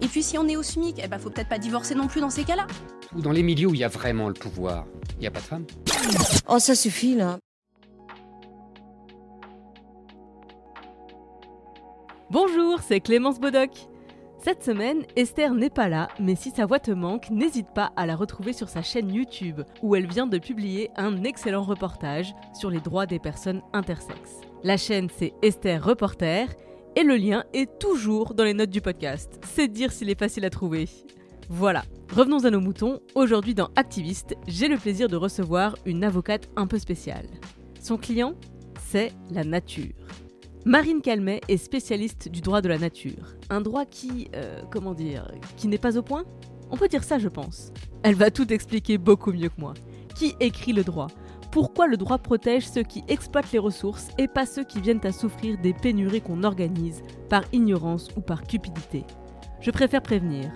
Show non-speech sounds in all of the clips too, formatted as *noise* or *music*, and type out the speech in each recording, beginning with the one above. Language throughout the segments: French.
Et puis si on est au SMIC, eh ben faut peut-être pas divorcer non plus dans ces cas-là. Dans les milieux où il y a vraiment le pouvoir, il n'y a pas de femmes. Oh, ça suffit là. Bonjour, c'est Clémence Bodoc. Cette semaine, Esther n'est pas là, mais si sa voix te manque, n'hésite pas à la retrouver sur sa chaîne YouTube, où elle vient de publier un excellent reportage sur les droits des personnes intersexes. La chaîne, c'est Esther Reporter, et le lien est toujours dans les notes du podcast. C'est dire s'il est facile à trouver. Voilà, revenons à nos moutons. Aujourd'hui dans Activiste, j'ai le plaisir de recevoir une avocate un peu spéciale. Son client, c'est la nature. Marine Calmet est spécialiste du droit de la nature. Un droit qui, euh, comment dire, qui n'est pas au point? On peut dire ça, je pense. Elle va tout expliquer beaucoup mieux que moi. Qui écrit le droit? Pourquoi le droit protège ceux qui exploitent les ressources et pas ceux qui viennent à souffrir des pénuries qu'on organise par ignorance ou par cupidité? Je préfère prévenir.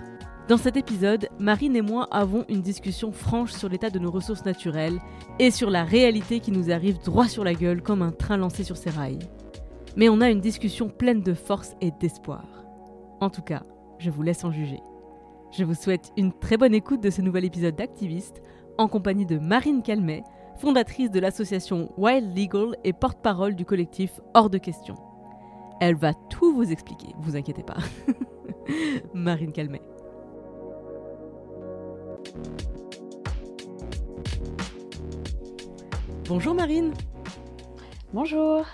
Dans cet épisode, Marine et moi avons une discussion franche sur l'état de nos ressources naturelles et sur la réalité qui nous arrive droit sur la gueule comme un train lancé sur ses rails mais on a une discussion pleine de force et d'espoir. En tout cas, je vous laisse en juger. Je vous souhaite une très bonne écoute de ce nouvel épisode d'Activiste en compagnie de Marine Calmet, fondatrice de l'association Wild Legal et porte-parole du collectif Hors de question. Elle va tout vous expliquer, vous inquiétez pas. *laughs* Marine Calmet. Bonjour Marine. Bonjour.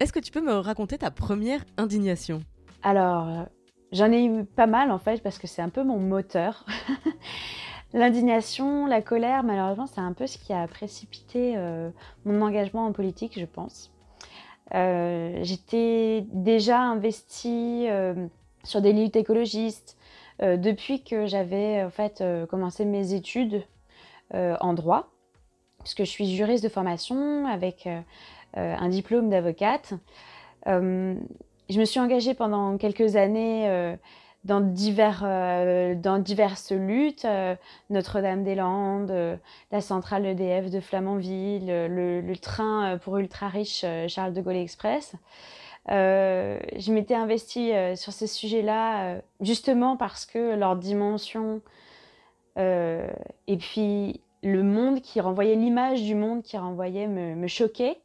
Est-ce que tu peux me raconter ta première indignation? Alors, euh, j'en ai eu pas mal en fait parce que c'est un peu mon moteur. *laughs* L'indignation, la colère, malheureusement, c'est un peu ce qui a précipité euh, mon engagement en politique, je pense. Euh, j'étais déjà investie sur des luttes écologistes depuis que j'avais en fait commencé mes études en droit, puisque je suis juriste de formation avec euh, un diplôme d'avocate. Euh, je me suis engagée pendant quelques années euh, dans, divers, dans diverses luttes, Notre-Dame-des-Landes, la centrale EDF de Flamanville, le, train pour ultra-riches Charles de Gaulle Express. je m'étais investie sur ces sujets-là justement parce que leur dimension et puis le monde qui renvoyait, l'image du monde qui renvoyait me, me choquait.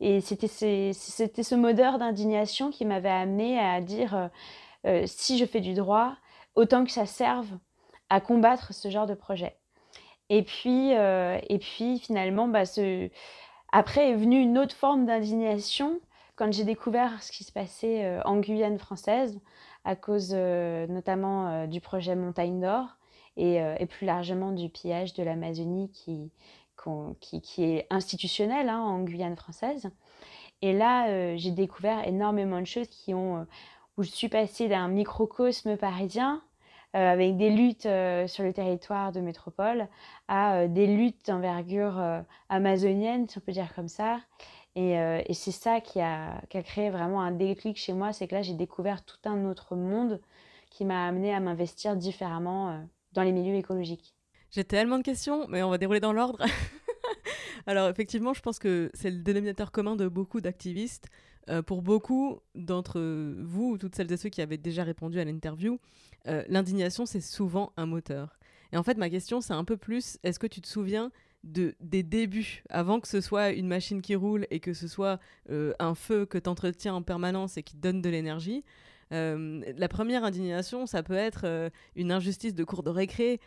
Et c'était ce modeur d'indignation qui m'avait amené à dire euh, euh, si je fais du droit, autant que ça serve à combattre ce genre de projet. Et puis, euh, et puis finalement, bah, après est venue une autre forme d'indignation quand j'ai découvert ce qui se passait en Guyane française à cause notamment du projet Montagne d'Or et, plus largement du pillage de l'Amazonie qui, qui, est institutionnel hein, en Guyane française. Et là, euh, j'ai découvert énormément de choses qui ont, euh, où je suis passée d'un microcosme parisien euh, avec des luttes sur le territoire de métropole à des luttes d'envergure amazonienne, si on peut dire comme ça. Et, et c'est ça qui a, qui a, créé vraiment un déclic chez moi, c'est que là, j'ai découvert tout un autre monde qui m'a amené à m'investir différemment dans les milieux écologiques. J'ai tellement de questions, mais on va dérouler dans l'ordre. *laughs* Alors effectivement, je pense que c'est le dénominateur commun de beaucoup d'activistes. Euh, pour beaucoup d'entre vous, toutes celles et ceux qui avaient déjà répondu à l'interview, euh, l'indignation, c'est souvent un moteur. Et en fait, ma question, c'est un peu plus, est-ce que tu te souviens de, des débuts, avant que ce soit une machine qui roule et que ce soit euh, un feu que tu entretiens en permanence et qui donne de l'énergie? Euh, la première indignation, ça peut être euh, une injustice de cours de récré,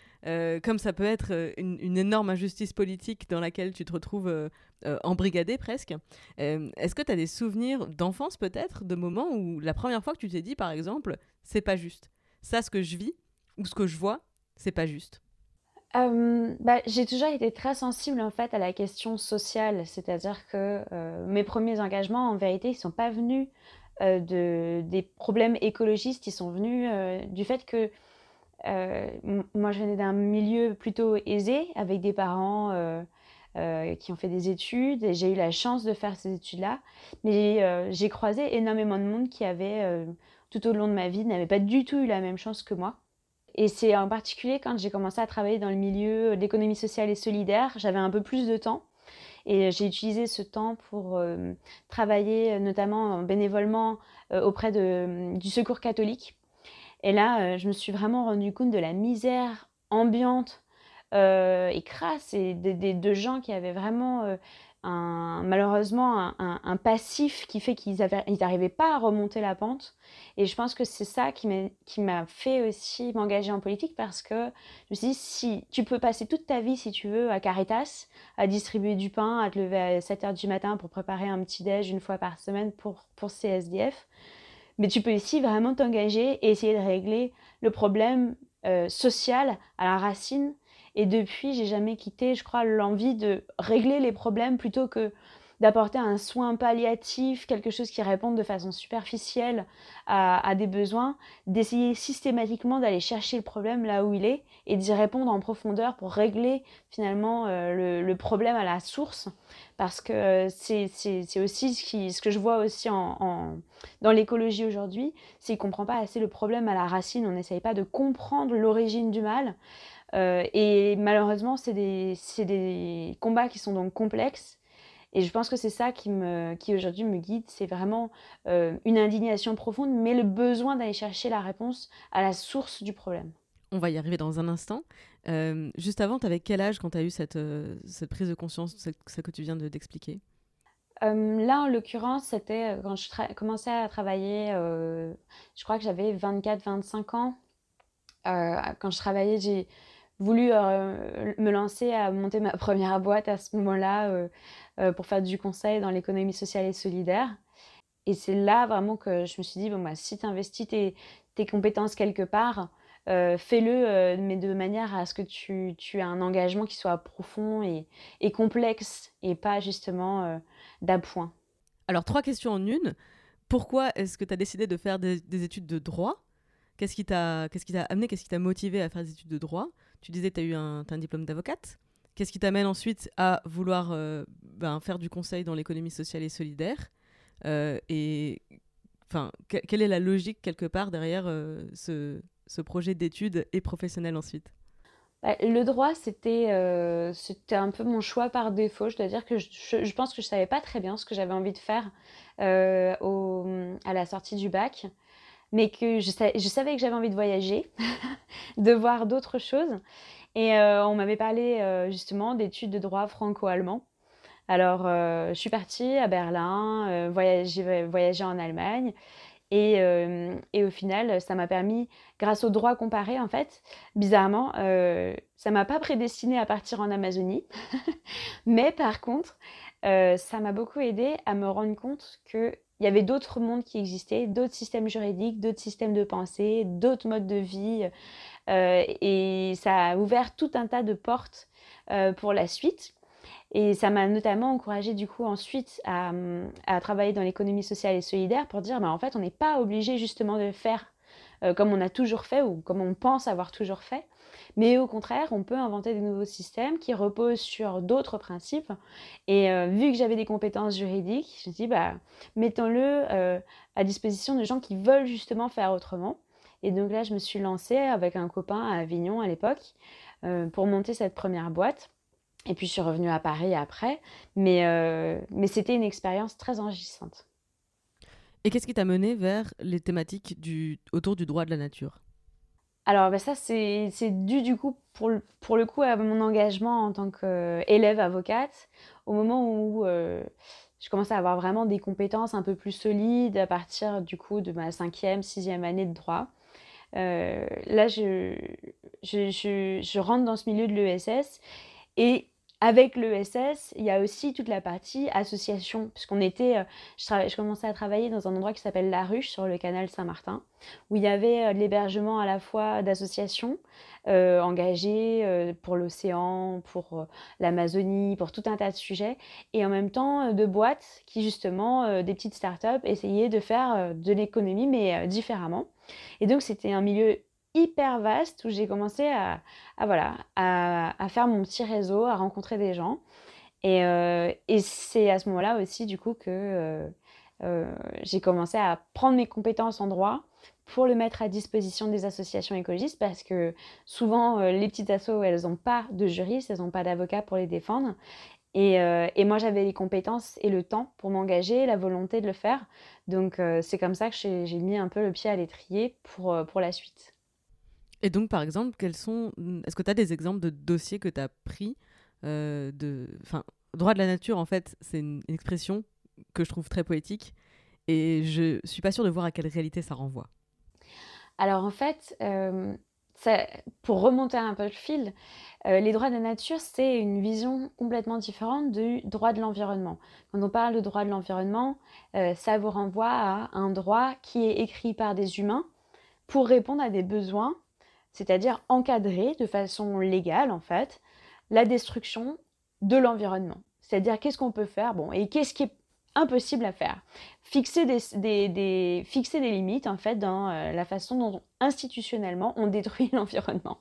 comme ça peut être une, énorme injustice politique dans laquelle tu te retrouves embrigadé presque. Est-ce que tu as des souvenirs d'enfance peut-être, de moments où la première fois que tu t'es dit, par exemple, c'est pas juste Ça, ce que je vis ou ce que je vois, c'est pas juste. Euh, bah, j'ai toujours été très sensible en fait à la question sociale, c'est-à-dire que euh, mes premiers engagements, en vérité, ils sont pas venus euh, de, des problèmes écologistes, ils sont venus du fait que moi je venais d'un milieu plutôt aisé, avec des parents qui ont fait des études, et j'ai eu la chance de faire ces études-là, mais j'ai croisé énormément de monde qui avait, tout au long de ma vie, n'avait pas du tout eu la même chance que moi. Et c'est en particulier quand j'ai commencé à travailler dans le milieu d'économie sociale et solidaire, j'avais un peu plus de temps. Et j'ai utilisé ce temps pour euh, travailler notamment bénévolement euh, auprès de, du secours catholique. Et là, euh, je me suis vraiment rendu compte de la misère ambiante et crasse et de, gens qui avaient vraiment malheureusement un, passif qui fait qu'ils n'arrivaient pas à remonter la pente. Et je pense que c'est ça qui m'a fait aussi m'engager en politique parce que je me suis dit, si tu peux passer toute ta vie, si tu veux, à Caritas, à distribuer du pain, à te lever à 7 h du matin pour préparer un petit déj une fois par semaine pour, pour CSDF, mais tu peux ici vraiment t'engager et essayer de régler le problème euh, social à la racine et depuis, j'ai jamais quitté, je crois, l'envie de régler les problèmes plutôt que d'apporter un soin palliatif, quelque chose qui réponde de façon superficielle à, des besoins, d'essayer systématiquement d'aller chercher le problème là où il est et d'y répondre en profondeur pour régler finalement euh, le, problème à la source. Parce que euh, c'est aussi ce, que je vois aussi en, dans l'écologie aujourd'hui, c'est qu'on ne comprend pas assez le problème à la racine, on n'essaye pas de comprendre l'origine du mal. Euh, et malheureusement, c'est des, des, combats qui sont donc complexes. Et je pense que c'est ça qui, me, qui aujourd'hui me guide. C'est vraiment euh, une indignation profonde, mais le besoin d'aller chercher la réponse à la source du problème. On va y arriver dans un instant. Euh, juste avant, tu avais quel âge quand tu as eu cette, cette, prise de conscience, ce que tu viens d'expliquer? Là, en l'occurrence, c'était quand je commençais à travailler, je crois que j'avais 24-25 ans. quand je travaillais, j'ai voulu euh, me lancer à monter ma première boîte à ce moment-là euh, euh, pour faire du conseil dans l'économie sociale et solidaire. Et c'est là vraiment que je me suis dit, bon, bah, si tu investis tes, compétences quelque part, fais-le, mais de manière à ce que tu, aies un engagement qui soit profond et, complexe et pas justement d'appoint. Alors, trois questions en une. Pourquoi est-ce que tu as décidé de faire des, des études de droit? Qu'est-ce qui t'a amené, qu'est-ce qui t'a motivé à faire des études de droit? Tu disais que tu as eu un, diplôme d'avocate. Qu'est-ce qui t'amène ensuite à vouloir euh, ben, faire du conseil dans l'économie sociale et solidaire euh, Et quelle est la logique quelque part derrière euh, ce, projet d'études et professionnel ensuite? Bah, le droit, c'était un peu mon choix par défaut. Je dois dire que je, pense que je savais pas très bien ce que j'avais envie de faire au, à la sortie du bac mais que je, savais que j'avais envie de voyager, *laughs* de voir d'autres choses. Et euh, on m'avait parlé euh, justement d'études de droit franco-allemand. Alors, euh, je suis partie à Berlin, voyager, voyager en Allemagne. Et, au final, ça m'a permis, grâce au droit comparé, en fait, bizarrement, ça m'a pas prédestiné à partir en Amazonie. *laughs* mais par contre, ça m'a beaucoup aidé à me rendre compte que il y avait d'autres mondes qui existaient, d'autres systèmes juridiques, d'autres systèmes de pensée, d'autres modes de vie. Euh, et ça a ouvert tout un tas de portes euh, pour la suite. Et ça m'a notamment encouragé du coup ensuite à, travailler dans l'économie sociale et solidaire pour dire bah, en fait on n'est pas obligé justement de faire euh, comme on a toujours fait ou comme on pense avoir toujours fait. Mais au contraire, on peut inventer des nouveaux systèmes qui reposent sur d'autres principes. Et euh, vu que j'avais des compétences juridiques, je me suis dit, bah, mettons-le euh, à disposition de gens qui veulent justement faire autrement. Et donc là, je me suis lancée avec un copain à Avignon à l'époque pour monter cette première boîte. Et puis je suis revenue à Paris après. Mais, mais c'était une expérience très enrichissante. Et qu'est-ce qui t'a mené vers les thématiques du, autour du droit de la nature? Alors bah, ça, c'est dû du coup pour le, pour le coup à mon engagement en tant qu'élève avocate, au moment où je commençais à avoir vraiment des compétences un peu plus solides à partir du coup de ma cinquième, sixième année de droit. là, je, je, je, je, rentre dans ce milieu de l'ESS et avec l'ESS, il y a aussi toute la partie association, puisqu'on était, euh, je, commençais à travailler dans un endroit qui s'appelle La Ruche sur le canal Saint-Martin, où il y avait euh, de l'hébergement à la fois d'associations euh, engagées pour l'océan, pour l'Amazonie, pour tout un tas de sujets, et en même temps de boîtes qui justement, des petites startups, essayaient de faire de l'économie, mais différemment. Et donc c'était un milieu hyper vaste où j'ai commencé à, voilà, à, faire mon petit réseau, à rencontrer des gens. Et, euh, c'est à ce moment-là aussi, du coup, que euh, euh, j'ai commencé à prendre mes compétences en droit pour le mettre à disposition des associations écologistes parce que souvent, les petites assos, elles n'ont pas de juristes, elles n'ont pas d'avocat pour les défendre. Et, et moi, j'avais les compétences et le temps pour m'engager, la volonté de le faire. Donc, c'est comme ça que j'ai mis un peu le pied à l'étrier pour, pour la suite. Et donc, par exemple, quels sont. Est-ce que tu as des exemples de dossiers que tu as pris euh, de. Enfin, droit de la nature, en fait, c'est une, expression que je trouve très poétique. Et je suis pas sûre de voir à quelle réalité ça renvoie. Alors, en fait. Euh, pour remonter un peu le fil, euh, les droits de la nature, c'est une vision complètement différente du droit de l'environnement. Quand on parle de droit de l'environnement, ça vous renvoie à un droit qui est écrit par des humains pour répondre à des besoins c'est-à-dire encadrer de façon légale, en fait, la destruction de l'environnement. C'est-à-dire qu'est-ce qu'on peut faire, bon, et qu'est-ce qui est impossible à faire? Fixer des, fixer des limites, en fait, dans euh, la façon dont institutionnellement on détruit *laughs* l'environnement.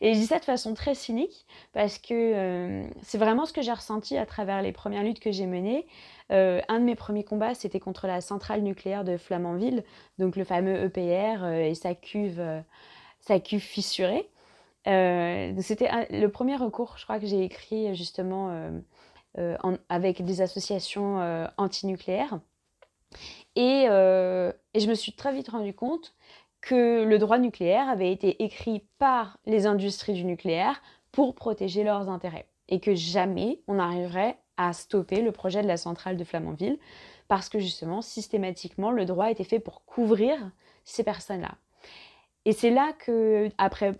Et je dis ça de façon très cynique, parce que euh, c'est vraiment ce que j'ai ressenti à travers les premières luttes que j'ai menées. Euh, un de mes premiers combats, c'était contre la centrale nucléaire de Flamanville, donc le fameux EPR et sa cuve sa cuve fissurée. Euh, c'était le premier recours, je crois, que j'ai écrit justement euh, euh, avec des associations antinucléaires. Et, et, je me suis très vite rendu compte que le droit nucléaire avait été écrit par les industries du nucléaire pour protéger leurs intérêts. Et que jamais on n'arriverait à stopper le projet de la centrale de Flamanville, parce que justement, systématiquement, le droit était fait pour couvrir ces personnes-là. Et c'est là que, après,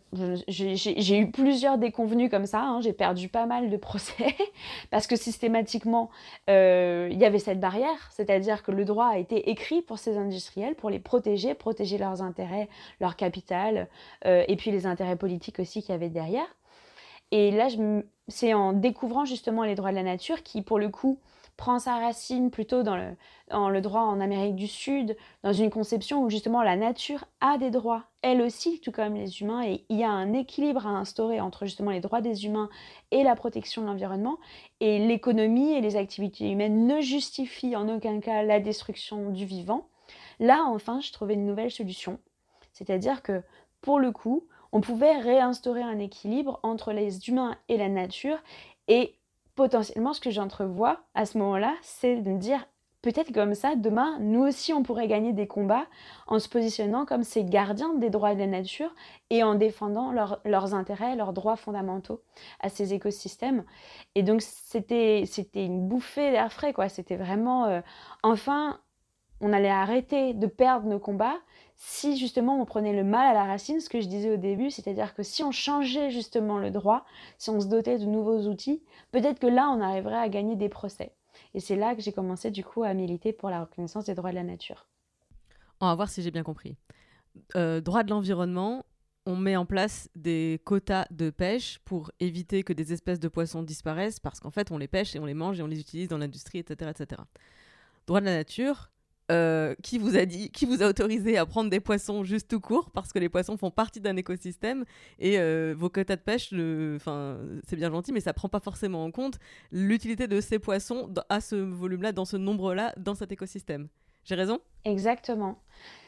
j'ai eu plusieurs déconvenus comme ça. Hein. j'ai perdu pas mal de procès *laughs* parce que systématiquement, euh, il y avait cette barrière, c'est-à-dire que le droit a été écrit pour ces industriels, pour les protéger, protéger leurs intérêts, leur capital, euh, et puis les intérêts politiques aussi qu'il y avait derrière. Et là, c'est en découvrant justement les droits de la nature qui, pour le coup, prend sa racine plutôt dans le, droit en Amérique du Sud, dans une conception où justement la nature a des droits, elle aussi, tout comme les humains, et il y a un équilibre à instaurer entre justement les droits des humains et la protection de l'environnement, et l'économie et les activités humaines ne justifient en aucun cas la destruction du vivant. Là, enfin, je trouvais une nouvelle solution, c'est-à-dire que pour le coup, on pouvait réinstaurer un équilibre entre les humains et la nature et potentiellement, ce que j'entrevois à ce moment-là, c'est de me dire peut-être comme ça, demain, nous aussi, on pourrait gagner des combats en se positionnant comme ces gardiens des droits de la nature et en défendant leurs intérêts, leurs droits fondamentaux à ces écosystèmes. Et donc, c'était une bouffée d'air frais, quoi. C'était vraiment, euh, enfin, on allait arrêter de perdre nos combats si justement on prenait le mal à la racine, ce que je disais au début, c'est-à-dire que si on changeait justement le droit, si on se dotait de nouveaux outils, peut-être que là on arriverait à gagner des procès. Et c'est là que j'ai commencé du coup à militer pour la reconnaissance des droits de la nature. On va voir si j'ai bien compris. Euh, droit de l'environnement, on met en place des quotas de pêche pour éviter que des espèces de poissons disparaissent parce qu'en fait on les pêche et on les mange et on les utilise dans l'industrie, etc., etc. Droit de la nature, euh, qui vous a dit, qui vous a autorisé à prendre des poissons juste tout court parce que les poissons font partie d'un écosystème et euh, vos quotas de pêche, enfin c'est bien gentil, mais ça prend pas forcément en compte l'utilité de ces poissons à ce volume-là, dans ce nombre-là, dans cet écosystème. J'ai raison? Exactement.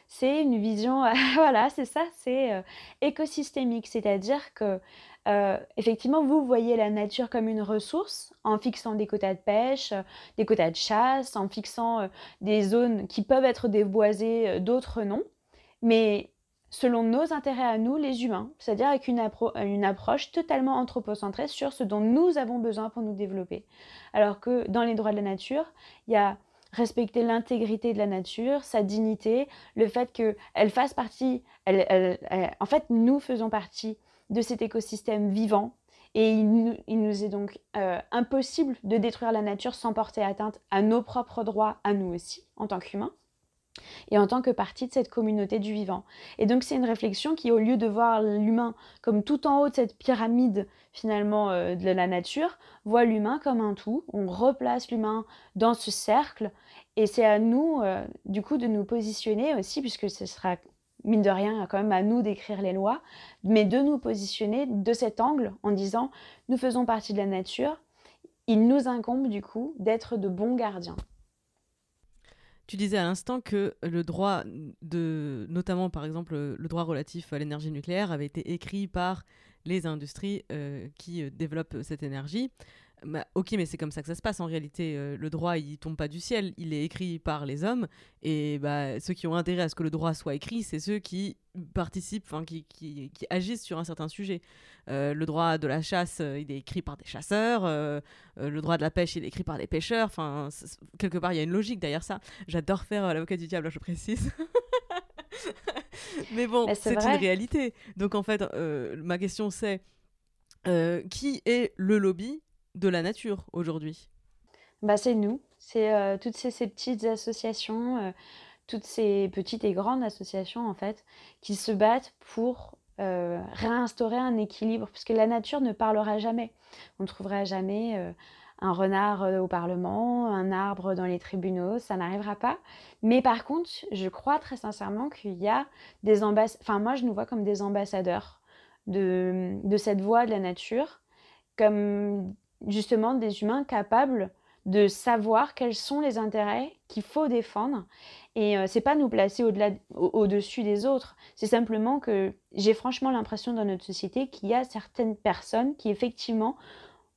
C'est une vision, *laughs* voilà, c'est ça, c'est euh, écosystémique, c'est-à-dire que euh, effectivement, vous voyez la nature comme une ressource en fixant des quotas de pêche, des quotas de chasse, en fixant euh, des zones qui peuvent être déboisées, euh, d'autres non. Mais selon nos intérêts à nous, les humains, c'est-à-dire avec une, une, approche totalement anthropocentrée sur ce dont nous avons besoin pour nous développer. Alors que dans les droits de la nature, il y a respecter l'intégrité de la nature, sa dignité, le fait qu'elle fasse partie, en fait, nous faisons partie de cet écosystème vivant. Et il, nous est donc euh, impossible de détruire la nature sans porter atteinte à nos propres droits, à nous aussi, en tant qu'humains et en tant que partie de cette communauté du vivant. Et donc c'est une réflexion qui, au lieu de voir l'humain comme tout en haut de cette pyramide finalement euh, de la nature, voit l'humain comme un tout. On replace l'humain dans ce cercle et c'est à nous euh, du coup de nous positionner aussi, puisque ce sera mine de rien quand même à nous d'écrire les lois, mais de nous positionner de cet angle en disant nous faisons partie de la nature, il nous incombe du coup d'être de bons gardiens. Tu disais à l'instant que le droit de, notamment par exemple le droit relatif à l'énergie nucléaire, avait été écrit par les industries euh, qui euh, développent cette énergie. Bah, ok, mais c'est comme ça que ça se passe en réalité. Euh, le droit, il tombe pas du ciel, il est écrit par les hommes. Et bah, ceux qui ont intérêt à ce que le droit soit écrit, c'est ceux qui participent, enfin qui, qui, agissent sur un certain sujet. Euh, le droit de la chasse, euh, il est écrit par des chasseurs. le droit de la pêche, il est écrit par des pêcheurs. Enfin, quelque part, il y a une logique derrière ça. J'adore faire l'avocat du diable, je précise. *laughs* mais bon, c'est une réalité. Donc en fait, ma question c'est qui est le lobby de la nature aujourd'hui bah, C'est nous, c'est euh, toutes ces, petites associations, euh, toutes ces petites et grandes associations en fait, qui se battent pour euh, réinstaurer un équilibre, puisque la nature ne parlera jamais. On ne trouvera jamais un renard au Parlement, un arbre dans les tribunaux, ça n'arrivera pas. Mais par contre, je crois très sincèrement qu'il y a des ambassadeurs, enfin moi je nous vois comme des ambassadeurs de, de cette voie de la nature, comme justement des humains capables de savoir quels sont les intérêts qu'il faut défendre. Et euh, c'est pas nous placer au-delà, au-dessus des autres. C'est simplement que j'ai franchement l'impression dans notre société qu'il y a certaines personnes qui effectivement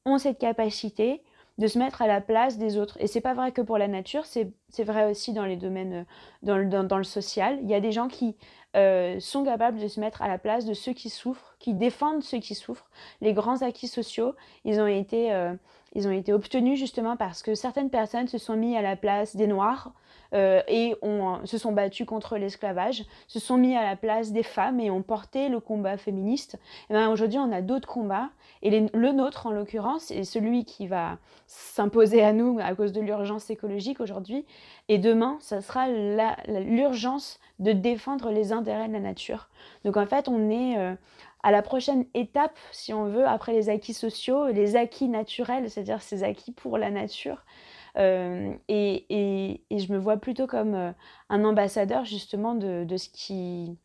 ont cette capacité de se mettre à la place des autres. Et c'est pas vrai que pour la nature, c'est, vrai aussi dans les domaines, euh, dans le, dans le, social. Il y a des gens qui euh, sont capables de se mettre à la place de ceux qui souffrent, qui défendent ceux qui souffrent. Les grands acquis sociaux, ils ont été, euh, ils ont été obtenus justement parce que certaines personnes se sont mis à la place des Noirs, euh, et on, se sont battus contre l'esclavage, se sont mis à la place des femmes et ont porté le combat féministe. Et ben aujourd'hui, on a d'autres combats et le nôtre, en l'occurrence, est celui qui va s'imposer à nous à cause de l'urgence écologique aujourd'hui. Et demain, ça sera l'urgence de défendre les intérêts de la nature. Donc en fait, on est euh, à la prochaine étape, si on veut, après les acquis sociaux, les acquis naturels, c'est-à-dire ces acquis pour la nature. Euh, et, je me vois plutôt comme euh, un ambassadeur justement de, ce qui,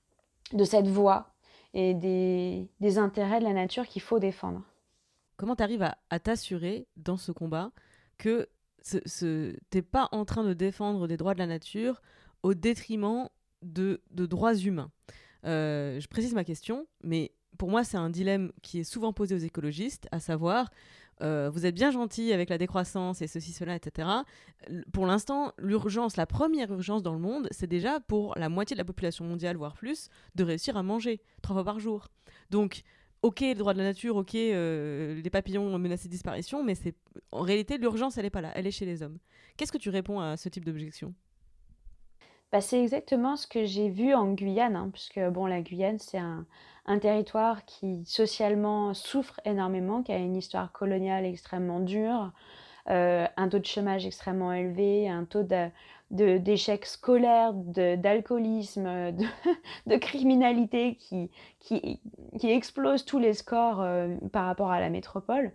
de cette voie et des, intérêts de la nature qu'il faut défendre. Comment tu arrives à, t'assurer dans ce combat que tu n'es pas en train de défendre des droits de la nature au détriment de, droits humains? Euh, Je précise ma question, mais pour moi c'est un dilemme qui est souvent posé aux écologistes, à savoir euh, vous êtes bien gentil avec la décroissance et ceci, cela, etc. Pour l'instant, l'urgence, la première urgence dans le monde, c'est déjà pour la moitié de la population mondiale, voire plus, de réussir à manger trois fois par jour. Donc, ok, le droit de la nature, ok, euh, les papillons menacés de disparition, mais c'est en réalité, l'urgence, elle n'est pas là, elle est chez les hommes. Qu'est-ce que tu réponds à ce type d'objection? Bah, C'est exactement ce que j'ai vu en Guyane, hein, puisque bon, la Guyane, c'est un territoire qui socialement souffre énormément, qui a une histoire coloniale extrêmement dure, euh, un taux de chômage extrêmement élevé, un taux d'échec scolaire, d'alcoolisme, *laughs* de, criminalité qui, qui, explose tous les scores euh, par rapport à la métropole.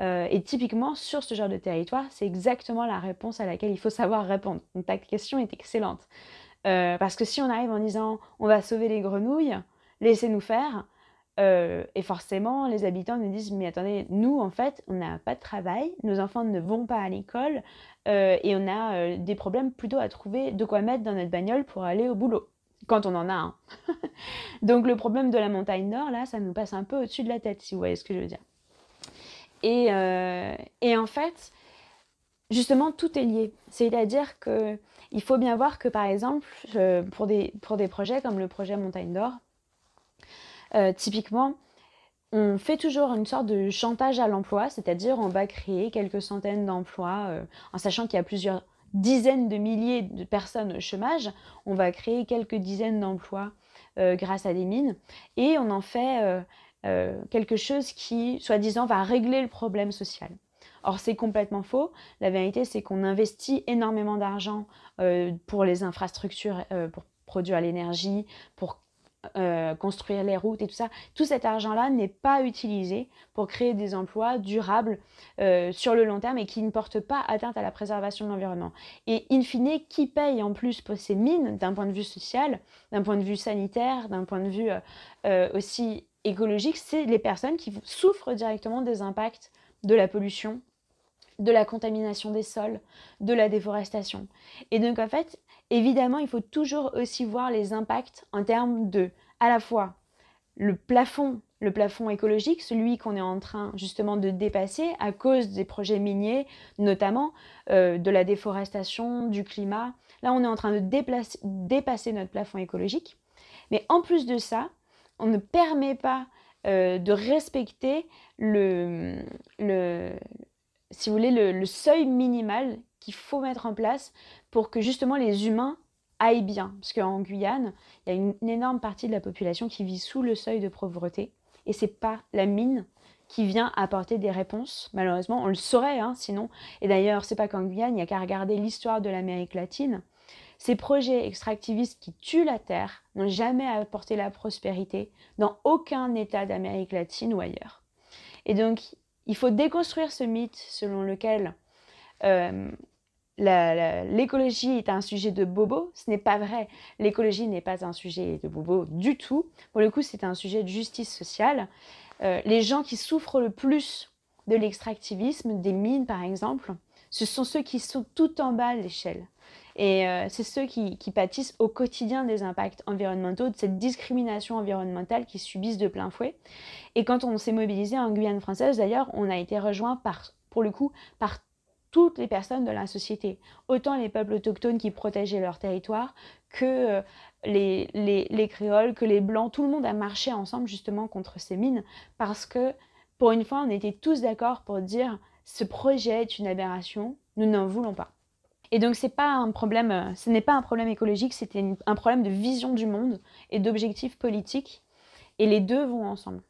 Euh, et typiquement, sur ce genre de territoire, c'est exactement la réponse à laquelle il faut savoir répondre. Donc ta question est excellente. parce que si on arrive en disant on va sauver les grenouilles, laissez-nous faire. Euh, et forcément, les habitants nous disent, mais attendez, nous, en fait, on n'a pas de travail, nos enfants ne vont pas à l'école, euh, et on a euh, des problèmes plutôt à trouver de quoi mettre dans notre bagnole pour aller au boulot, quand on en a un. *laughs* Donc le problème de la montagne nord, là, ça nous passe un peu au-dessus de la tête, si vous voyez ce que je veux dire. Et, et en fait, justement, tout est lié. C'est-à-dire qu'il faut bien voir que, par exemple, pour des, pour des projets comme le projet Montagne d'Or, typiquement, on fait toujours une sorte de chantage à l'emploi, c'est-à-dire on va créer quelques centaines d'emplois, en sachant qu'il y a plusieurs dizaines de milliers de personnes au chômage, on va créer quelques dizaines d'emplois grâce à des mines, et on en fait quelque chose qui, soi-disant, va régler le problème social. Or, c'est complètement faux. La vérité, c'est qu'on investit énormément d'argent euh, pour les infrastructures, euh, pour produire l'énergie, pour euh, construire les routes et tout ça. Tout cet argent-là n'est pas utilisé pour créer des emplois durables sur le long terme et qui ne portent pas atteinte à la préservation de l'environnement. Et in fine, qui paye en plus pour ces mines d'un point de vue social, d'un point de vue sanitaire, d'un point de vue aussi écologique, c'est les personnes qui souffrent directement des impacts de la pollution de la contamination des sols, de la déforestation. Et donc en fait, évidemment, il faut toujours aussi voir les impacts en termes de, à la fois, le plafond, le plafond écologique, celui qu'on est en train justement de dépasser à cause des projets miniers, notamment euh, de la déforestation, du climat. Là, on est en train de dépasser notre plafond écologique. Mais en plus de ça, on ne permet pas euh, de respecter le, si vous voulez, le, seuil minimal qu'il faut mettre en place pour que justement les humains aillent bien. Parce qu'en Guyane, il y a une, énorme partie de la population qui vit sous le seuil de pauvreté. Et c'est pas la mine qui vient apporter des réponses. Malheureusement, on le saurait, hein, sinon. Et d'ailleurs, c'est pas qu'en Guyane, il n'y a qu'à regarder l'histoire de l'Amérique latine. Ces projets extractivistes qui tuent la terre n'ont jamais apporté la prospérité dans aucun État d'Amérique latine ou ailleurs. Et donc, il faut déconstruire ce mythe selon lequel euh, l'écologie est un sujet de bobo. Ce n'est pas vrai. L'écologie n'est pas un sujet de bobo du tout. Pour le coup, c'est un sujet de justice sociale. Euh, les gens qui souffrent le plus de l'extractivisme, des mines par exemple, ce sont ceux qui sont tout en bas de l'échelle. Et euh, c'est ceux qui, pâtissent au quotidien des impacts environnementaux, de cette discrimination environnementale qu'ils subissent de plein fouet. Et quand on s'est mobilisé en Guyane française, d'ailleurs, on a été rejoint pour le coup, par toutes les personnes de la société, autant les peuples autochtones qui protégeaient leur territoire que euh, les, créoles, que les blancs, tout le monde a marché ensemble justement contre ces mines parce que pour une fois on était tous d'accord pour dire ce projet est une aberration, nous n'en voulons pas. Et donc c'est pas un problème, euh, ce n'est pas un problème écologique, c'était un problème de vision du monde et d'objectifs politiques. Et les deux vont ensemble.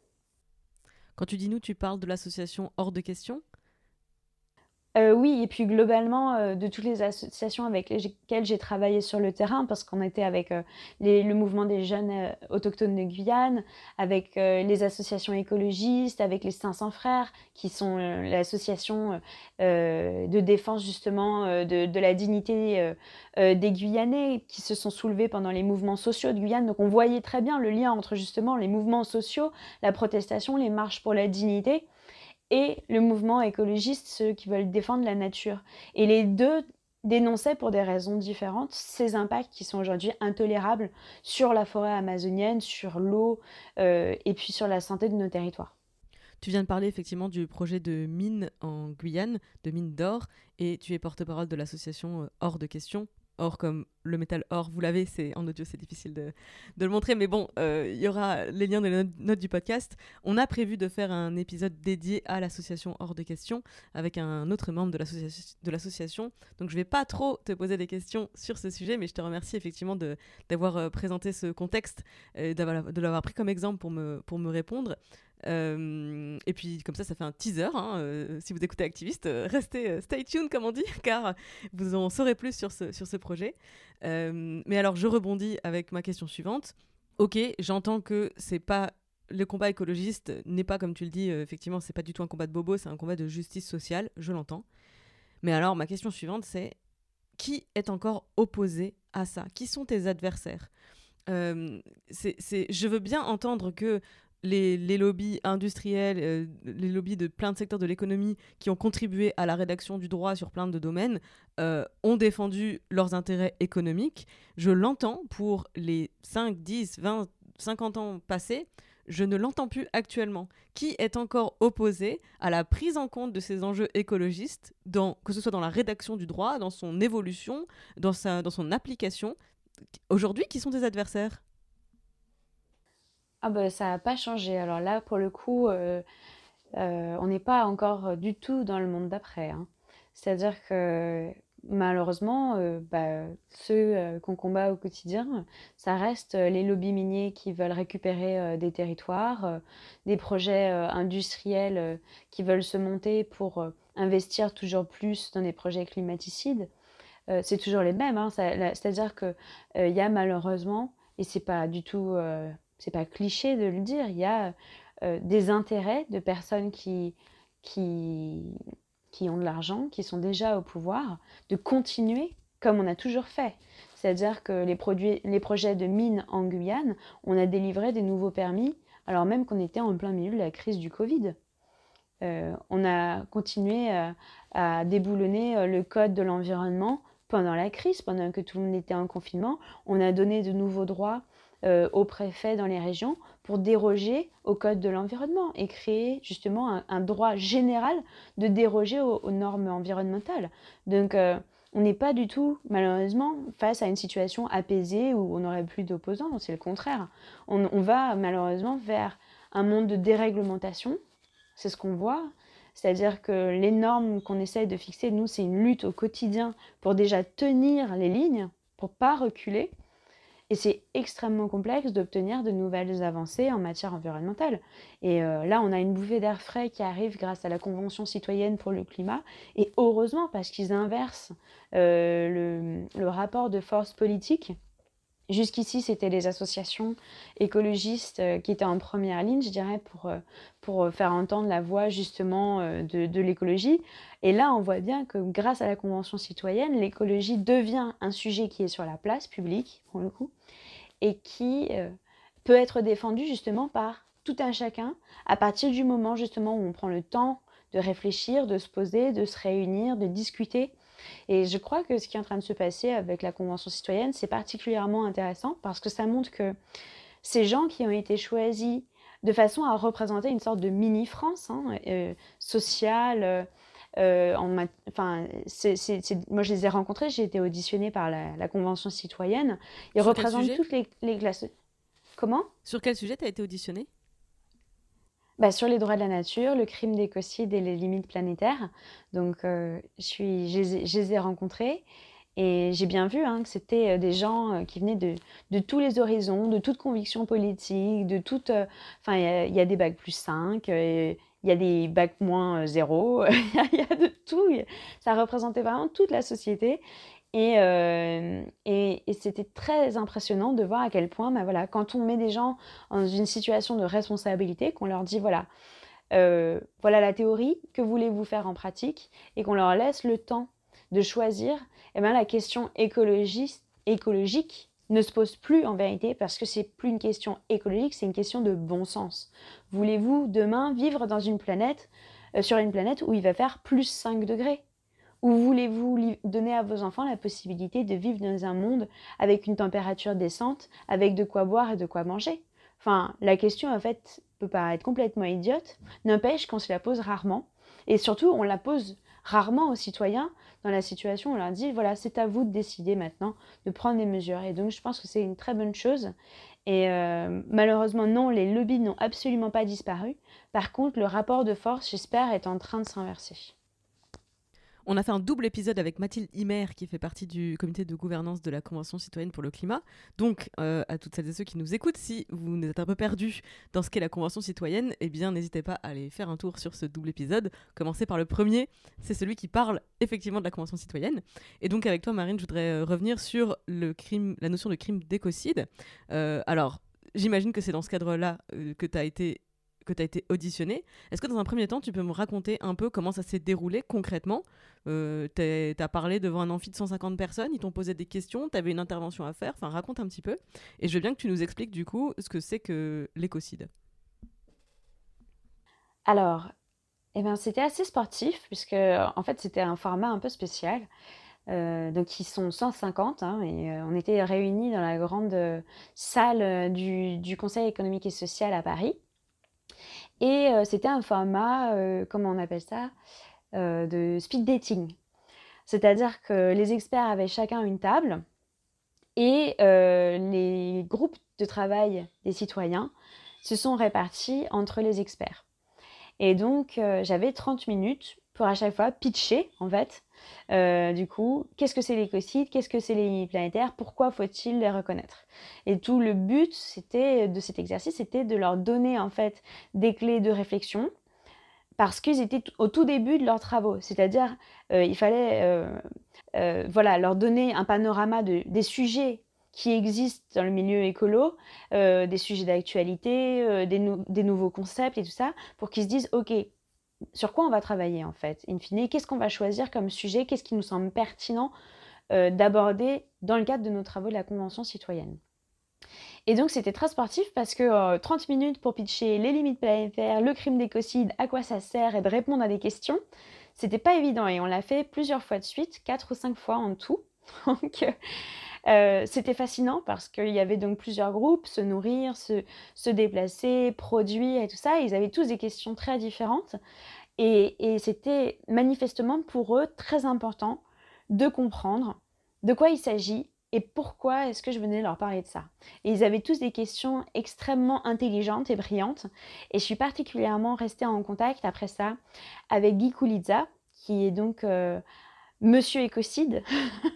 Quand tu dis nous, tu parles de l'association Hors de question? Euh, oui, et puis globalement, euh, de toutes les associations avec lesquelles j'ai travaillé sur le terrain, parce qu'on était avec euh, le mouvement des jeunes autochtones de Guyane, avec les associations écologistes, avec les 500 frères, qui sont l'association de défense justement de, de, la dignité des Guyanais, qui se sont soulevés pendant les mouvements sociaux de Guyane. Donc on voyait très bien le lien entre justement les mouvements sociaux, la protestation, les marches pour la dignité et le mouvement écologiste, ceux qui veulent défendre la nature. Et les deux dénonçaient pour des raisons différentes ces impacts qui sont aujourd'hui intolérables sur la forêt amazonienne, sur l'eau euh, et puis sur la santé de nos territoires. Tu viens de parler effectivement du projet de mine en Guyane, de mine d'or, et tu es porte-parole de l'association euh, Hors de question, Or, comme le métal or, vous l'avez, c'est en audio, c'est difficile de, le montrer, mais bon, euh, il y aura les liens dans les notes, du podcast. On a prévu de faire un épisode dédié à l'association Hors de questions avec un autre membre de l'association. Donc, je vais pas trop te poser des questions sur ce sujet, mais je te remercie effectivement d'avoir euh, présenté ce contexte, et de l'avoir pris comme exemple pour me, pour me répondre. Euh, et puis comme ça, ça fait un teaser. Hein, euh, si vous écoutez Activiste, euh, restez stay tuned comme on dit, *laughs* car vous en saurez plus sur ce, sur ce projet. mais alors, je rebondis avec ma question suivante. Ok, j'entends que c'est pas le combat écologiste n'est pas comme tu le dis. effectivement, c'est pas du tout un combat de bobo, c'est un combat de justice sociale. Je l'entends. Mais alors, ma question suivante, c'est qui est encore opposé à ça? Qui sont tes adversaires? C'est, je veux bien entendre que les, lobbies industriels, euh, les lobbies de plein de secteurs de l'économie qui ont contribué à la rédaction du droit sur plein de domaines euh, ont défendu leurs intérêts économiques. Je l'entends pour les 5, 10, 20, 50 ans passés. Je ne l'entends plus actuellement. Qui est encore opposé à la prise en compte de ces enjeux écologistes, dans, que ce soit dans la rédaction du droit, dans son évolution, dans, sa, dans son application Aujourd'hui, qui sont des adversaires? Ah bah ça n'a pas changé. Alors là, pour le coup, euh, euh, on n'est pas encore du tout dans le monde d'après. Hein. C'est-à-dire que malheureusement, euh, bah, ceux qu'on combat au quotidien, ça reste les lobbies miniers qui veulent récupérer des territoires, des projets industriels qui veulent se monter pour investir toujours plus dans des projets climaticides. c'est toujours les mêmes. Hein. C'est-à-dire qu'il y a malheureusement, et c'est pas du tout c'est pas cliché de le dire, il y a euh, des intérêts de personnes qui, qui, qui ont de l'argent, qui sont déjà au pouvoir, de continuer comme on a toujours fait. C'est-à-dire que les, produits, les projets de mines en Guyane, on a délivré des nouveaux permis, alors même qu'on était en plein milieu de la crise du Covid. Euh, on a continué à, à déboulonner euh, le code de l'environnement pendant la crise, pendant que tout le monde était en confinement. On a donné de nouveaux droits euh, aux préfets dans les régions pour déroger au code de l'environnement et créer justement un, droit général de déroger aux, normes environnementales. Donc euh, on n'est pas du tout, malheureusement, face à une situation apaisée où on n'aurait plus d'opposants, c'est le contraire. On, va malheureusement vers un monde de déréglementation, c'est ce qu'on voit. C'est-à-dire que les normes qu'on essaye de fixer, nous, c'est une lutte au quotidien pour déjà tenir les lignes, pour pas reculer. Et c'est extrêmement complexe d'obtenir de nouvelles avancées en matière environnementale. Et euh, là, on a une bouffée d'air frais qui arrive grâce à la Convention citoyenne pour le climat. Et heureusement, parce qu'ils inversent euh, le, rapport de force politique. Jusqu'ici, c'était les associations écologistes euh, qui étaient en première ligne, je dirais, pour, faire entendre la voix justement de l'écologie. Et là, on voit bien que grâce à la Convention citoyenne, l'écologie devient un sujet qui est sur la place publique, pour le coup, et qui euh, peut être défendu justement par tout un chacun à partir du moment justement où on prend le temps de réfléchir, de se poser, de se réunir, de discuter. Et je crois que ce qui est en train de se passer avec la Convention citoyenne, c'est particulièrement intéressant parce que ça montre que ces gens qui ont été choisis de façon à représenter une sorte de mini-France hein, euh, sociale, euh, enfin, moi, je les ai rencontrés, j'ai été auditionnée par la, Convention citoyenne. Ils représentent toutes les, les, classes. Comment? Sur quel sujet tu as été auditionnée? Bah, sur les droits de la nature, le crime d'écocide et les limites planétaires. Donc, euh, je, suis, je, les ai rencontrés et j'ai bien vu hein, que c'était euh, des gens qui venaient de, de, tous les horizons, de toute conviction politique, de toute. Enfin, il y, a des bacs plus 5, et il y a des bacs moins euh, zéro, *laughs* il y, a de tout. Ça représentait vraiment toute la société. Euh, et, et, c'était très impressionnant de voir à quel point, bah voilà, quand on met des gens dans une situation de responsabilité, qu'on leur dit voilà, euh, voilà la théorie, que voulez-vous faire en pratique, et qu'on leur laisse le temps de choisir, et eh bien la question écologiste, écologique ne se pose plus en vérité parce que c'est plus une question écologique, c'est une question de bon sens. Voulez-vous demain vivre euh, sur une planète où il va faire plus 5 degrés? Ou voulez-vous donner à vos enfants la possibilité de vivre dans un monde avec une température décente, avec de quoi boire et de quoi manger? Enfin, la question en fait peut paraître complètement idiote, n'empêche qu'on se la pose rarement. Et surtout, on la pose rarement aux citoyens dans la situation, on leur dit voilà, c'est à vous de décider maintenant, de prendre des mesures. Et donc, je pense que c'est une très bonne chose. Et euh, malheureusement, non, les lobbies n'ont absolument pas disparu. Par contre, le rapport de force, j'espère, est en train de s'inverser. On a fait un double épisode avec Mathilde Himer, qui fait partie du comité de gouvernance de la Convention citoyenne pour le climat. Donc, euh, à toutes celles et ceux qui nous écoutent, si vous êtes un peu perdus dans ce qu'est la Convention citoyenne, eh bien, n'hésitez pas à aller faire un tour sur ce double épisode. Commencez par le premier, c'est celui qui parle effectivement de la Convention citoyenne. Et donc, avec toi, Marine, je voudrais euh, revenir sur la notion de crime d'écocide. Euh, alors, j'imagine que c'est dans ce cadre-là que tu as été que tu as été auditionné. Est-ce que dans un premier temps, tu peux me raconter un peu comment ça s'est déroulé concrètement? Euh, Tu as parlé devant un amphi de 150 personnes, ils t'ont posé des questions, tu avais une intervention à faire, enfin raconte un petit peu. Et je veux bien que tu nous expliques du coup ce que c'est que l'écocide. Alors, eh ben, c'était assez sportif, puisque en fait c'était un format un peu spécial. Euh, donc ils sont 150 hein, et euh, on était réunis dans la grande salle du, du, Conseil économique et social à Paris. Et euh, c'était un format, euh, comment on appelle ça, euh, de speed dating. C'est-à-dire que les experts avaient chacun une table et les groupes de travail des citoyens se sont répartis entre les experts. Et donc, j'avais 30 minutes pour à chaque fois pitcher, en fait, euh, du coup, qu'est-ce que c'est l'écocide, qu'est-ce que c'est les limites planétaires, pourquoi faut-il les reconnaître? Et tout le but c'était de cet exercice, c'était de leur donner en fait des clés de réflexion parce qu'ils étaient au tout début de leurs travaux, c'est-à-dire euh, il fallait voilà leur donner un panorama de, des sujets qui existent dans le milieu écolo, euh, des sujets d'actualité, euh, des, des, nouveaux concepts et tout ça, pour qu'ils se disent, OK, sur quoi on va travailler en fait In fine, qu'est-ce qu'on va choisir comme sujet? Qu'est-ce qui nous semble pertinent euh, d'aborder dans le cadre de nos travaux de la Convention citoyenne? Et donc c'était très sportif parce que 30 minutes pour pitcher les limites planétaires, le crime d'écocide, à quoi ça sert et de répondre à des questions, c'était pas évident et on l'a fait plusieurs fois de suite, quatre ou cinq fois en tout. *laughs* euh, c'était fascinant parce qu'il y avait donc plusieurs groupes, se nourrir, se, se, déplacer, produire et tout ça. Ils avaient tous des questions très différentes. Et, c'était manifestement pour eux très important de comprendre de quoi il s'agit et pourquoi est-ce que je venais leur parler de ça. Et ils avaient tous des questions extrêmement intelligentes et brillantes. Et je suis particulièrement restée en contact après ça avec Guy Koulitza, qui est donc euh, Monsieur Écocide,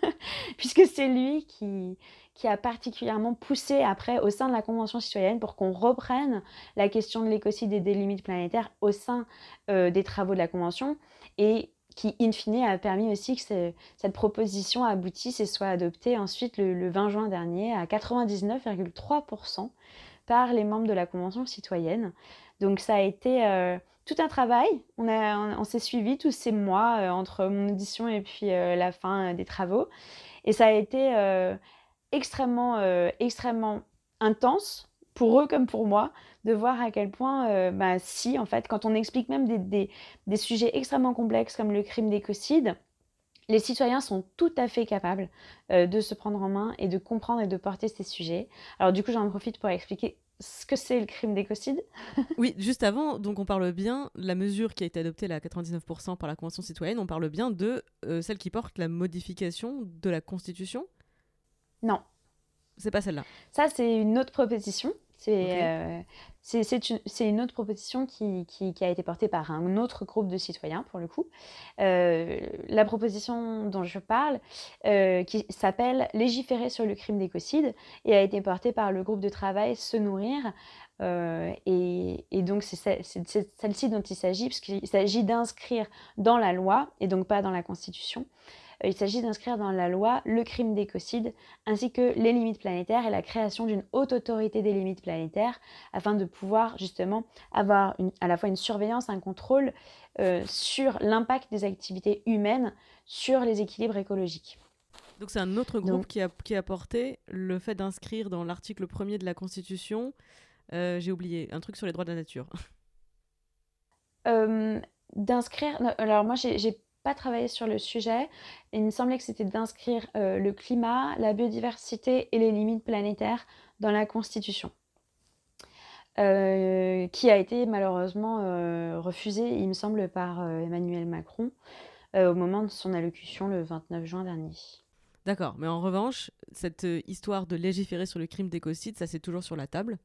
*laughs* puisque c'est lui qui, a particulièrement poussé après au sein de la Convention citoyenne pour qu'on reprenne la question de l'écocide et des limites planétaires au sein euh, des travaux de la Convention et qui, in fine, a permis aussi que cette proposition aboutisse et soit adoptée ensuite le, 20 juin dernier à 99,3% par les membres de la Convention citoyenne. Donc ça a été... Euh, tout un travail. On, s'est suivi tous ces mois euh, entre mon audition et puis euh, la fin euh, des travaux. Et ça a été extrêmement, extrêmement intense pour eux comme pour moi de voir à quel point, bah, si, en fait, quand on explique même des, des, sujets extrêmement complexes comme le crime d'écocide, les citoyens sont tout à fait capables de se prendre en main et de comprendre et de porter ces sujets. Alors du coup, j'en profite pour expliquer ce que c'est le crime d'écocide. *laughs* oui, juste avant, donc on parle bien, la mesure qui a été adoptée là, à 99% par la Convention citoyenne, on parle bien de euh, celle qui porte la modification de la Constitution? Non. C'est pas celle-là. Ça, c'est une autre proposition euh, c'est une, une, autre proposition qui, qui, a été portée par un autre groupe de citoyens, pour le coup. Euh, la proposition dont je parle, euh, qui s'appelle Légiférer sur le crime d'écocide, et a été portée par le groupe de travail Se Nourrir. Et, et, donc, c'est celle-ci dont il s'agit, puisqu'il s'agit d'inscrire dans la loi, et donc pas dans la Constitution, il s'agit d'inscrire dans la loi le crime d'écocide ainsi que les limites planétaires et la création d'une haute autorité des limites planétaires afin de pouvoir justement avoir à la fois une surveillance, un contrôle euh, sur l'impact des activités humaines sur les équilibres écologiques. Donc c'est un autre groupe qui, a, qui a porté le fait d'inscrire dans l'article 1er de la Constitution, euh, j'ai oublié, un truc sur les droits de la nature. d'inscrire, alors moi j'ai pas travaillé sur le sujet. Il me semblait que c'était d'inscrire euh, le climat, la biodiversité et les limites planétaires dans la Constitution. Euh, qui a été malheureusement euh, refusé, il me semble, par Emmanuel Macron au moment de son allocution le 29 juin dernier. D'accord, mais en revanche, cette histoire de légiférer sur le crime d'écocide, ça c'est toujours sur la table?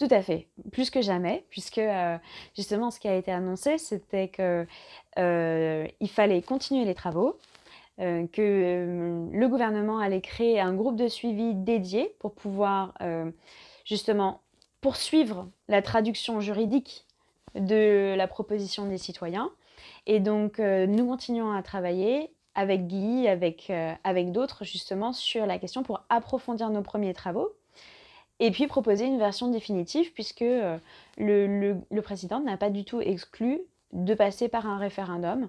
Tout à fait, plus que jamais, puisque euh, justement ce qui a été annoncé, c'était qu'il euh, fallait continuer les travaux, euh, que le gouvernement allait créer un groupe de suivi dédié pour pouvoir justement poursuivre la traduction juridique de la proposition des citoyens. Et donc nous continuons à travailler avec Guy, avec, avec d'autres justement sur la question pour approfondir nos premiers travaux et puis proposer une version définitive puisque euh, le, président n'a pas du tout exclu de passer par un référendum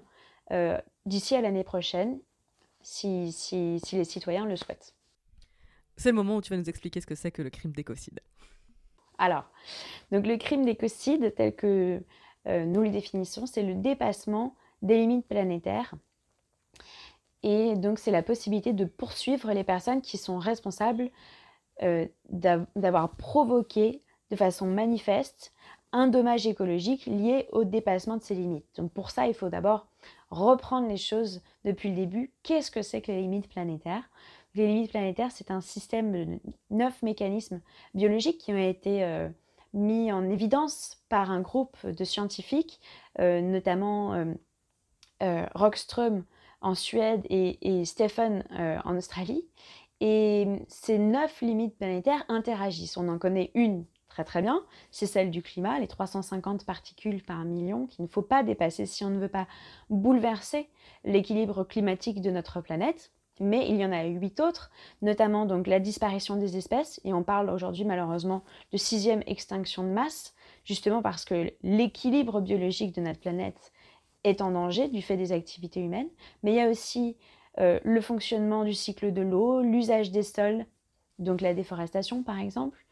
euh, d'ici à l'année prochaine si, si, les citoyens le souhaitent. C'est le moment où tu vas nous expliquer ce que c'est que le crime d'écocide. Alors, donc le crime d'écocide, tel que euh, nous le définissons, c'est le dépassement des limites planétaires. Et donc, c'est la possibilité de poursuivre les personnes qui sont responsables euh, d'avoir provoqué de façon manifeste un dommage écologique lié au dépassement de ces limites. Donc pour ça, il faut d'abord reprendre les choses depuis le début. Qu'est-ce que c'est que les limites planétaires? Les limites planétaires, c'est un système de neuf mécanismes biologiques qui ont été euh, mis en évidence par un groupe de scientifiques, notamment Rockström en Suède et Stephen en Australie. Et ces neuf limites planétaires interagissent. On en connaît une très très bien, c'est celle du climat, les 350 particules par million qu'il ne faut pas dépasser si on ne veut pas bouleverser l'équilibre climatique de notre planète. Mais il y en a huit autres, notamment donc la disparition des espèces, et on parle aujourd'hui malheureusement de sixième extinction de masse, justement parce que l'équilibre biologique de notre planète est en danger du fait des activités humaines. Mais il y a aussi euh, le fonctionnement du cycle de l'eau, l'usage des sols, donc la déforestation par exemple,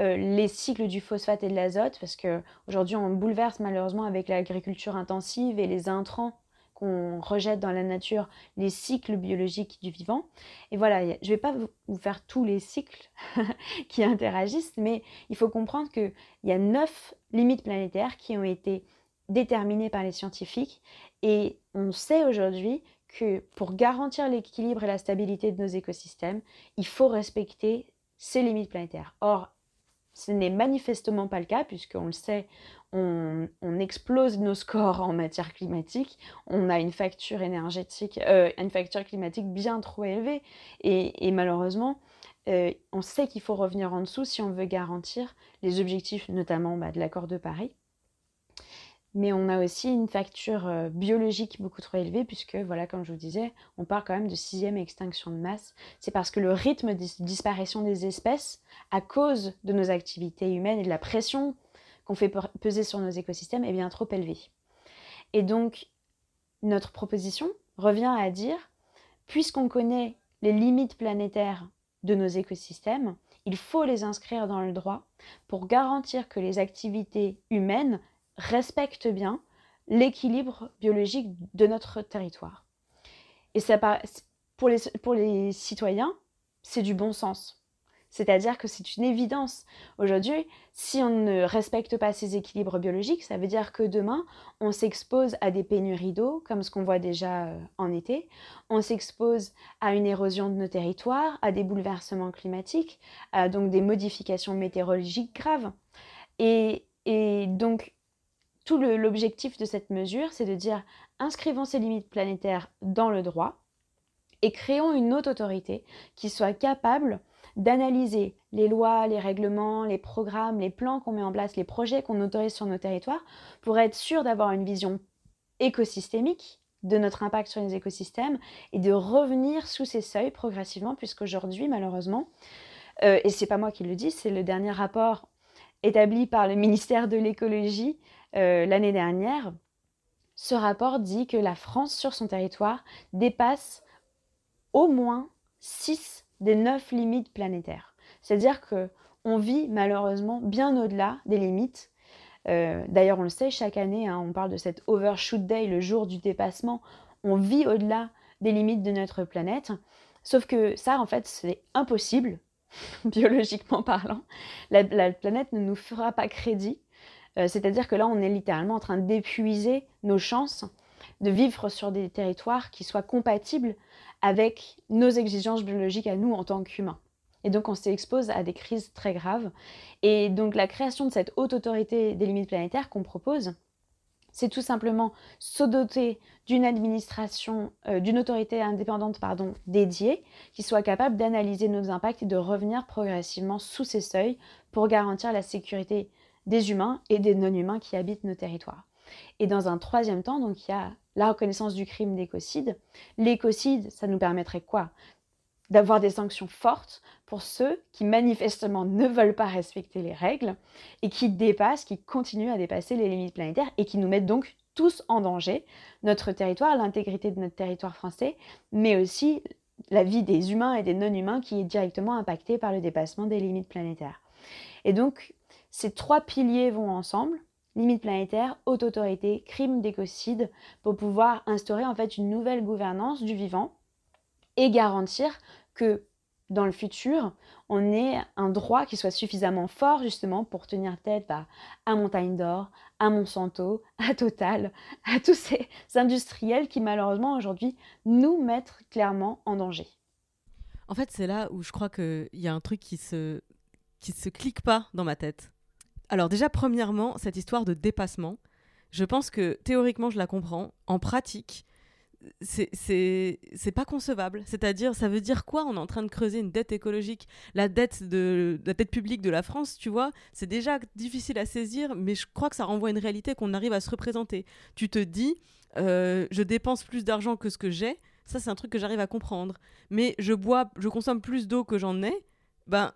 euh, les cycles du phosphate et de l'azote, parce qu'aujourd'hui on bouleverse malheureusement avec l'agriculture intensive et les intrants qu'on rejette dans la nature, les cycles biologiques du vivant. Et voilà, je ne vais pas vous faire tous les cycles *laughs* qui interagissent, mais il faut comprendre qu'il y a neuf limites planétaires qui ont été déterminées par les scientifiques et on sait aujourd'hui que pour garantir l'équilibre et la stabilité de nos écosystèmes, il faut respecter ces limites planétaires. Or, ce n'est manifestement pas le cas, puisqu'on le sait, on, explose nos scores en matière climatique, on a une facture énergétique, euh, une facture climatique bien trop élevée, et, malheureusement, euh, on sait qu'il faut revenir en dessous si on veut garantir les objectifs, notamment bah, de l'accord de Paris mais on a aussi une facture euh, biologique beaucoup trop élevée, puisque, voilà, comme je vous disais, on parle quand même de sixième extinction de masse. C'est parce que le rythme de disparition des espèces, à cause de nos activités humaines et de la pression qu'on fait peser sur nos écosystèmes, est bien trop élevé. Et donc, notre proposition revient à dire, puisqu'on connaît les limites planétaires de nos écosystèmes, il faut les inscrire dans le droit pour garantir que les activités humaines respecte bien l'équilibre biologique de notre territoire. Et ça, pour, les, pour les citoyens, c'est du bon sens. C'est-à-dire que c'est une évidence. Aujourd'hui, si on ne respecte pas ces équilibres biologiques, ça veut dire que demain, on s'expose à des pénuries d'eau, comme ce qu'on voit déjà euh, en été. On s'expose à une érosion de nos territoires, à des bouleversements climatiques, à donc des modifications météorologiques graves. Et, et donc, tout l'objectif de cette mesure, c'est de dire inscrivons ces limites planétaires dans le droit et créons une haute autorité qui soit capable d'analyser les lois, les règlements, les programmes, les plans qu'on met en place, les projets qu'on autorise sur nos territoires pour être sûr d'avoir une vision écosystémique de notre impact sur les écosystèmes et de revenir sous ces seuils progressivement puisqu'aujourd'hui malheureusement, euh, et c'est pas moi qui le dis, c'est le dernier rapport établi par le ministère de l'écologie euh, l'année dernière, ce rapport dit que la France, sur son territoire, dépasse au moins 6 des 9 limites planétaires. C'est-à-dire que on vit malheureusement bien au-delà des limites. Euh, d'ailleurs, on le sait, chaque année, hein, on parle de cet overshoot day, le jour du dépassement. On vit au-delà des limites de notre planète. Sauf que ça, en fait, c'est impossible, *laughs* biologiquement parlant. La, la, planète ne nous fera pas crédit euh, c'est-à-dire que là, on est littéralement en train d'épuiser nos chances de vivre sur des territoires qui soient compatibles avec nos exigences biologiques à nous en tant qu'humains. Et donc on s'expose à des crises très graves. Et donc la création de cette haute autorité des limites planétaires qu'on propose, c'est tout simplement se doter d'une administration, euh, d'une autorité indépendante pardon, dédiée, qui soit capable d'analyser nos impacts et de revenir progressivement sous ces seuils pour garantir la sécurité des humains et des non-humains qui habitent nos territoires. Et dans un troisième temps, donc il y a la reconnaissance du crime d'écocide. L'écocide, ça nous permettrait quoi? D'avoir des sanctions fortes pour ceux qui manifestement ne veulent pas respecter les règles et qui dépassent, qui continuent à dépasser les limites planétaires et qui nous mettent donc tous en danger, notre territoire, l'intégrité de notre territoire français, mais aussi la vie des humains et des non-humains qui est directement impactée par le dépassement des limites planétaires. Et donc, ces trois piliers vont ensemble, limite planétaire, haute autorité, crime d'écocide, pour pouvoir instaurer en fait une nouvelle gouvernance du vivant et garantir que dans le futur, on ait un droit qui soit suffisamment fort justement pour tenir tête bah, à Montagne d'Or, à Monsanto, *laughs* à Total, à tous ces industriels qui malheureusement aujourd'hui nous mettent clairement en danger. En fait, c'est là où je crois qu'il y a un truc qui se qui se clique pas dans ma tête Alors déjà, premièrement, cette histoire de dépassement, je pense que théoriquement, je la comprends. En pratique, c'est pas concevable. C'est-à-dire, ça veut dire quoi On est en train de creuser une dette écologique. La dette, de, la dette publique de la France, tu vois, c'est déjà difficile à saisir, mais je crois que ça renvoie à une réalité qu'on arrive à se représenter. Tu te dis, euh, je dépense plus d'argent que ce que j'ai. Ça, c'est un truc que j'arrive à comprendre. Mais je bois, je consomme plus d'eau que j'en ai. Ben,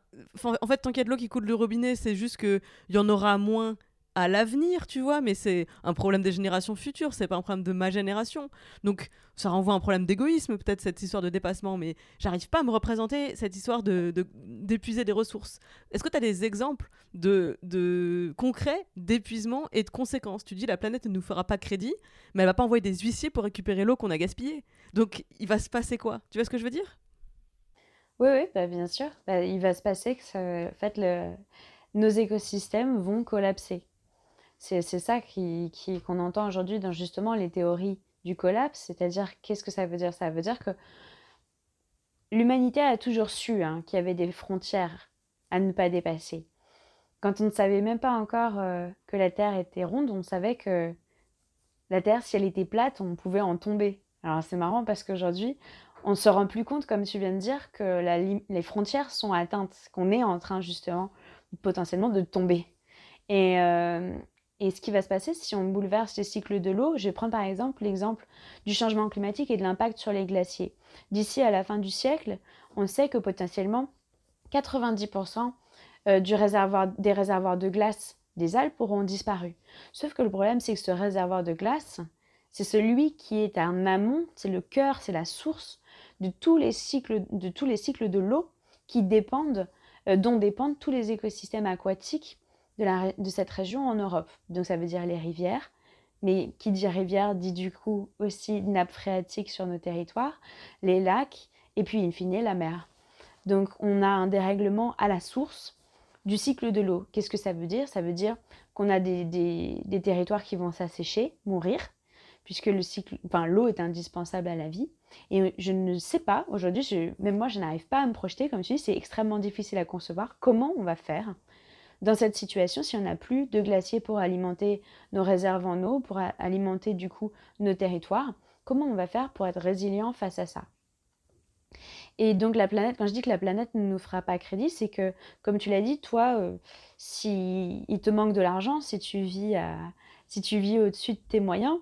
en fait, tant qu'il y a de l'eau qui coule du robinet, c'est juste qu'il y en aura moins à l'avenir, tu vois, mais c'est un problème des générations futures, c'est pas un problème de ma génération. Donc ça renvoie à un problème d'égoïsme, peut-être cette histoire de dépassement, mais j'arrive pas à me représenter cette histoire de d'épuiser des ressources. Est-ce que tu as des exemples de, de concrets d'épuisement et de conséquences? Tu dis la planète ne nous fera pas crédit, mais elle va pas envoyer des huissiers pour récupérer l'eau qu'on a gaspillée. Donc il va se passer quoi? Tu vois ce que je veux dire? Oui, oui, bah, bien sûr. Bah, il va se passer que en fait, le, nos écosystèmes vont collapser. C'est ça qu'on entend aujourd'hui dans justement les théories du collapse, c'est-à-dire qu'est-ce que ça veut dire? Ça veut dire que l'humanité a toujours su hein, qu'il y avait des frontières à ne pas dépasser. Quand on ne savait même pas encore euh, que la Terre était ronde, on savait que la Terre, si elle était plate, on pouvait en tomber. Alors c'est marrant parce qu'aujourd'hui, on se rend plus compte, comme tu viens de dire, que les frontières sont atteintes, qu'on est en train justement potentiellement de tomber. Et, euh, et ce qui va se passer si on bouleverse les cycles de l'eau, je vais prendre par exemple l'exemple du changement climatique et de l'impact sur les glaciers. D'ici à la fin du siècle, on sait que potentiellement 90% euh, des réservoirs de glace des Alpes auront disparu. Sauf que le problème, c'est que ce réservoir de glace, c'est celui qui est un amont, c'est le cœur, c'est la source de tous les cycles de, tous les cycles de l'eau qui dépendent, euh, dont dépendent tous les écosystèmes aquatiques de, cette région en Europe. Donc ça veut dire les rivières, mais qui dit rivière dit du coup aussi nappe phréatique sur nos territoires, les lacs et puis in fine la mer. Donc on a un dérèglement à la source du cycle de l'eau. Qu'est-ce que ça veut dire? Ça veut dire qu'on a des, des, territoires qui vont s'assécher, mourir, puisque le cycle, enfin, l'eau est indispensable à la vie. Et je ne sais pas, aujourd'hui, même moi, je n'arrive pas à me projeter, comme tu dis, c'est extrêmement difficile à concevoir comment on va faire dans cette situation, si on n'a plus de glaciers pour alimenter nos réserves en eau, pour alimenter du coup nos territoires, comment on va faire pour être résilient face à ça? Et donc la planète, quand je dis que la planète ne nous fera pas crédit, c'est que, comme tu l'as dit, toi, euh, si te manque de l'argent, si tu vis si tu vis au-dessus de tes moyens,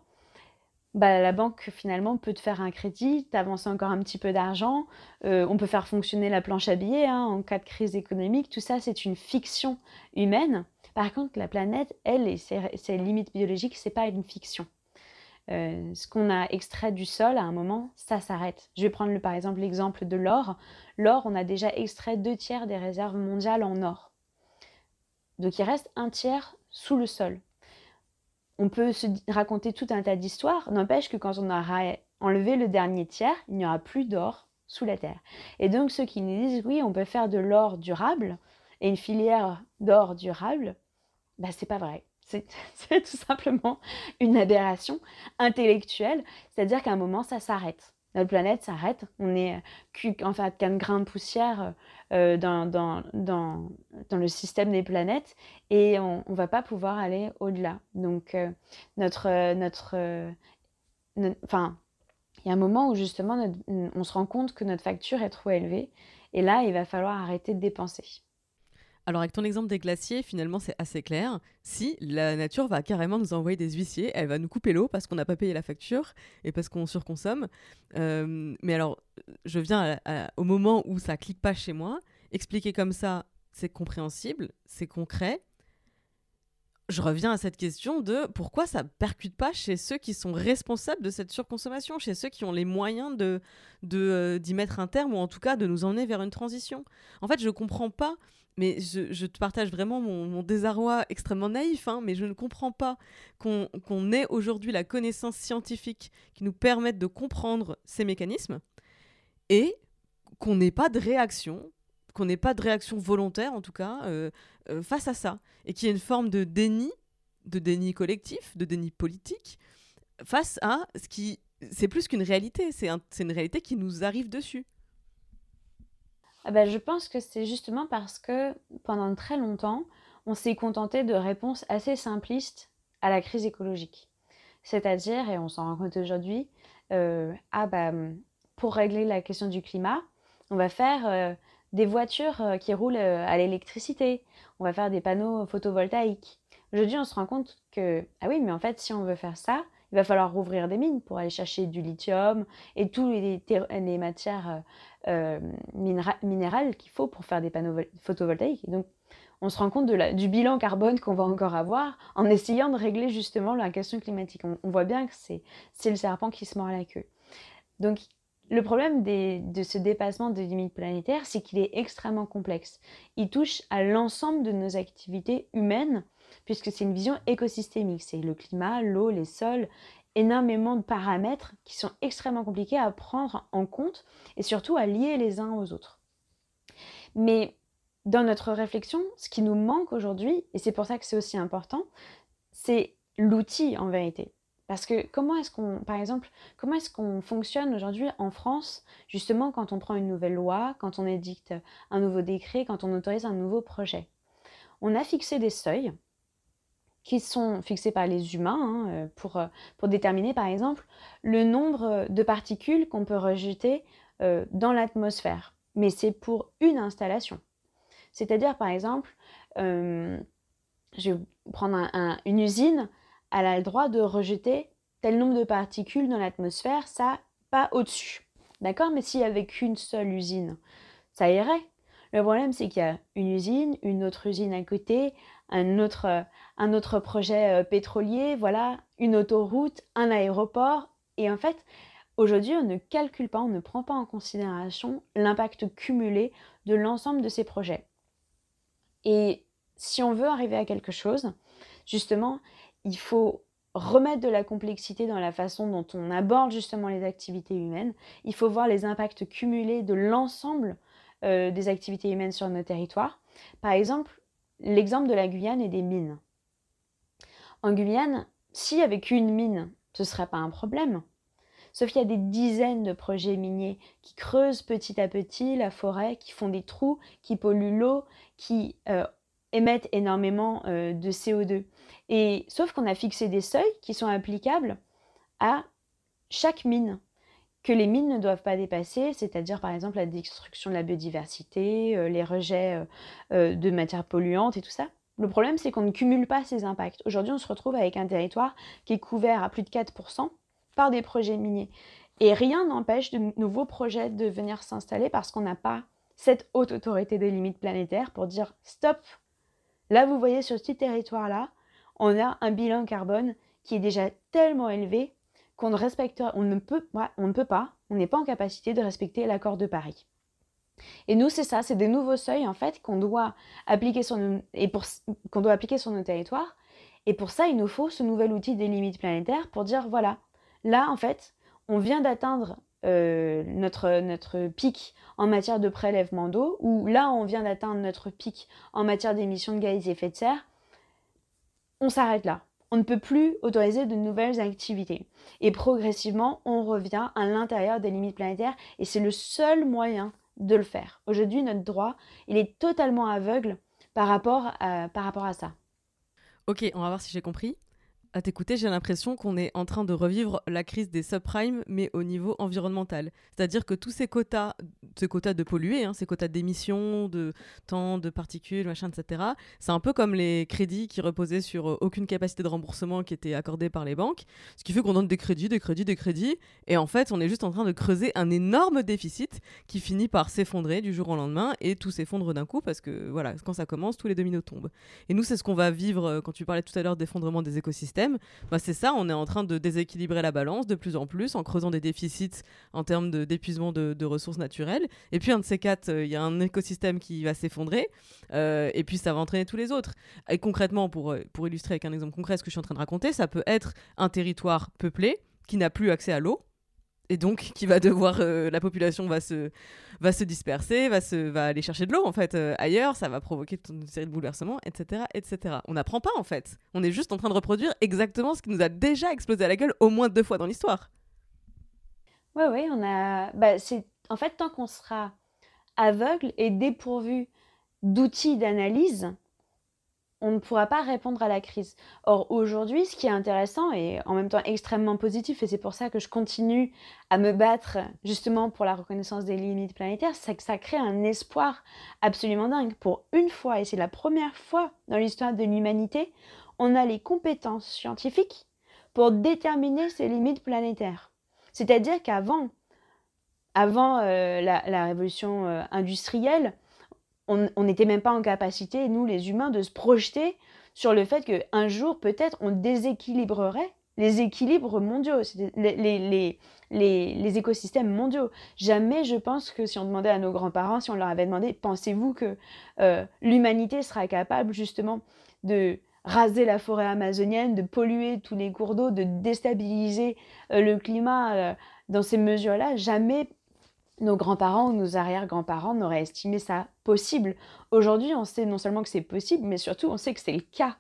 bah, la banque finalement peut te faire un crédit, t'avances encore un petit peu d'argent, euh, on peut faire fonctionner la planche à billets hein, en cas de crise économique, tout ça c'est une fiction humaine. Par contre, la planète, elle, et ses, limites biologiques, c'est pas une fiction. Euh, ce qu'on a extrait du sol à un moment, ça s'arrête. Je vais prendre par exemple l'exemple de l'or. L'or, on a déjà extrait deux tiers des réserves mondiales en or. Donc il reste un tiers sous le sol on peut se raconter tout un tas d'histoires, n'empêche que quand on aura enlevé le dernier tiers, il n'y aura plus d'or sous la terre. Et donc ceux qui nous disent oui, on peut faire de l'or durable et une filière d'or durable, bah c'est pas vrai. C'est *laughs* tout simplement une aberration intellectuelle, c'est-à-dire qu'à un moment ça s'arrête notre planète s'arrête, on est en fait qu'un grain de poussière euh, dans, dans, le système des planètes et on ne va pas pouvoir aller au-delà. Donc euh, notre, notre, enfin, il y a un moment où justement on se rend compte que notre facture est trop élevée et là il va falloir arrêter de dépenser. Alors avec ton exemple des glaciers, finalement c'est assez clair. Si la nature va carrément nous envoyer des huissiers, elle va nous couper l'eau parce qu'on n'a pas payé la facture et parce qu'on surconsomme. Euh, mais alors, je viens au moment où ça clique pas chez moi. Expliquer comme ça, c'est compréhensible, c'est concret. Je reviens à cette question de pourquoi ça percute pas chez ceux qui sont responsables de cette surconsommation, chez ceux qui ont les moyens euh, d'y mettre un terme ou en tout cas de nous emmener vers une transition. En fait, je comprends pas mais je, te partage vraiment mon, désarroi extrêmement naïf, hein, mais je ne comprends pas qu'on ait aujourd'hui la connaissance scientifique qui nous permette de comprendre ces mécanismes et qu'on n'ait pas de réaction, qu'on n'ait pas de réaction volontaire en tout cas euh, euh, face à ça, et qu'il y ait une forme de déni, de déni collectif, de déni politique face à ce qui c'est plus qu'une réalité, c'est une réalité qui nous arrive dessus. Ah bah, je pense que c'est justement parce que pendant très longtemps, on s'est contenté de réponses assez simplistes à la crise écologique. C'est-à-dire, et on s'en rend compte aujourd'hui, euh, ah bah, pour régler la question du climat, on va faire euh, des voitures euh, qui roulent à l'électricité, on va faire des panneaux photovoltaïques. Aujourd'hui, on se rend compte que, ah oui, mais en fait, si on veut faire ça, il va falloir rouvrir des mines pour aller chercher du lithium et toutes les, matières minérales qu'il faut pour faire des panneaux photovoltaïques. donc, on se rend compte du bilan carbone qu'on va encore avoir en essayant de régler justement la question climatique. On, voit bien que c'est le serpent qui se mord la queue. Donc, le problème de ce dépassement des limites planétaires, c'est qu'il est extrêmement complexe. Il touche à l'ensemble de nos activités humaines, puisque c'est une vision écosystémique. C'est le climat, l'eau, les sols, énormément de paramètres qui sont extrêmement compliqués à prendre en compte et surtout à lier les uns aux autres. Mais dans notre réflexion, ce qui nous manque aujourd'hui, et c'est pour ça que c'est aussi important, c'est l'outil en vérité. Parce que comment est-ce qu'on, par exemple, comment est-ce qu'on fonctionne aujourd'hui en France, justement quand on prend une nouvelle loi, quand on édicte un nouveau décret, quand on autorise un nouveau projet? On a fixé des seuils qui sont fixés par les humains hein, euh, pour, euh, pour déterminer, par exemple, le nombre de particules qu'on peut rejeter euh, dans l'atmosphère. Mais c'est pour une installation. C'est-à-dire, par exemple, euh, je vais prendre une usine, elle a le droit de rejeter tel nombre de particules dans l'atmosphère, ça, pas au-dessus. D'accord? Mais s'il n'y avait qu'une seule usine, ça irait. Le problème, c'est qu'il y a une usine, une autre usine à côté, un autre, un autre projet euh, pétrolier, voilà, une autoroute, un aéroport. Et en fait, aujourd'hui, on ne calcule pas, on ne prend pas en considération l'impact cumulé de l'ensemble de ces projets. Et si on veut arriver à quelque chose, justement, il faut remettre de la complexité dans la façon dont on aborde justement les activités humaines. Il faut voir les impacts cumulés de l'ensemble euh, des activités humaines sur nos territoires. Par exemple, l'exemple de la Guyane et des mines. En Guyane, n'y avait qu'une mine, ce ne serait pas un problème. Sauf qu'il y a des dizaines de projets miniers qui creusent petit à petit la forêt, qui font des trous, qui polluent l'eau, qui euh, émettent énormément euh, de CO2. Et sauf qu'on a fixé des seuils qui sont applicables à chaque mine que les mines ne doivent pas dépasser, c'est-à-dire par exemple la destruction de la biodiversité, euh, les rejets de matières polluantes et tout ça. Le problème, c'est qu'on ne cumule pas ces impacts. Aujourd'hui, on se retrouve avec un territoire qui est couvert à plus de 4% par des projets miniers. Et rien n'empêche de nouveaux projets de venir s'installer parce qu'on n'a pas cette haute autorité des limites planétaires pour dire stop. Là, vous voyez sur ce territoire-là, on a un bilan carbone qui est déjà tellement élevé qu'on ne on ne peut, pas, on n'est pas en capacité de respecter l'accord de Paris. Et nous, c'est ça, c'est des nouveaux seuils en fait qu'on doit appliquer sur nos, territoires. Et pour ça, il nous faut ce nouvel outil des limites planétaires pour dire voilà, là en fait, on vient d'atteindre euh, notre pic en matière de prélèvement d'eau, ou là on vient d'atteindre notre pic en matière d'émissions de gaz à effet de serre, on s'arrête là. On ne peut plus autoriser de nouvelles activités. Et progressivement, on revient à l'intérieur des limites planétaires, et c'est le seul moyen de le faire. Aujourd'hui, notre droit, il est totalement aveugle par rapport à ça. Ok, on va voir si j'ai compris à t'écouter, j'ai l'impression qu'on est en train de revivre la crise des subprimes, mais au niveau environnemental. C'est-à-dire que tous ces quotas, ces quotas de polluer, hein, ces quotas d'émissions, de temps, de particules, machin, etc., c'est un peu comme les crédits qui reposaient sur euh, aucune capacité de remboursement qui était accordée par les banques, ce qui fait qu'on donne des crédits, des crédits, des crédits, et en fait, on est juste en train de creuser un énorme déficit qui finit par s'effondrer du jour au lendemain, et tout s'effondre d'un coup, parce que voilà, quand ça commence, tous les dominos tombent. Et nous, c'est ce qu'on va vivre euh, quand tu parlais tout à l'heure d'effondrement des écosystèmes bah, c'est ça, on est en train de déséquilibrer la balance de plus en plus en creusant des déficits en termes d'épuisement de, ressources naturelles. Et puis un de ces quatre, euh, il y a un écosystème qui va s'effondrer euh, et puis ça va entraîner tous les autres. Et concrètement, pour, euh, pour illustrer avec un exemple concret ce que je suis en train de raconter, ça peut être un territoire peuplé qui n'a plus accès à l'eau et donc qui va devoir euh, la population va se va se disperser va se va aller chercher de l'eau en fait euh, ailleurs. Ça va provoquer toute une série de bouleversements etc etc on n'apprend pas en fait. On est juste en train de reproduire exactement ce qui nous a déjà explosé à la gueule au moins deux fois dans l'histoire. Ouais ouais on a bah, c'est en fait tant qu'on sera aveugle et dépourvu d'outils d'analyse on ne pourra pas répondre à la crise. Or, aujourd'hui, ce qui est intéressant et en même temps extrêmement positif, et c'est pour ça que je continue à me battre justement pour la reconnaissance des limites planétaires, c'est que ça crée un espoir absolument dingue. Pour une fois, et c'est la première fois dans l'histoire de l'humanité, on a les compétences scientifiques pour déterminer ces limites planétaires. C'est-à-dire qu'avant, avant, euh, la, révolution euh, industrielle, on n'était même pas en capacité, nous les humains, de se projeter sur le fait qu'un jour, peut-être, on déséquilibrerait les équilibres mondiaux, les, écosystèmes mondiaux. Jamais je pense que si on demandait à nos grands-parents, si on leur avait demandé, pensez-vous que euh, l'humanité sera capable justement de raser la forêt amazonienne, de polluer tous les cours d'eau, de déstabiliser euh, le climat euh, dans ces mesures-là? Jamais nos grands-parents ou nos arrière-grands-parents n'auraient estimé ça possible. Aujourd'hui, on sait non seulement que c'est possible, mais surtout on sait que c'est le cas.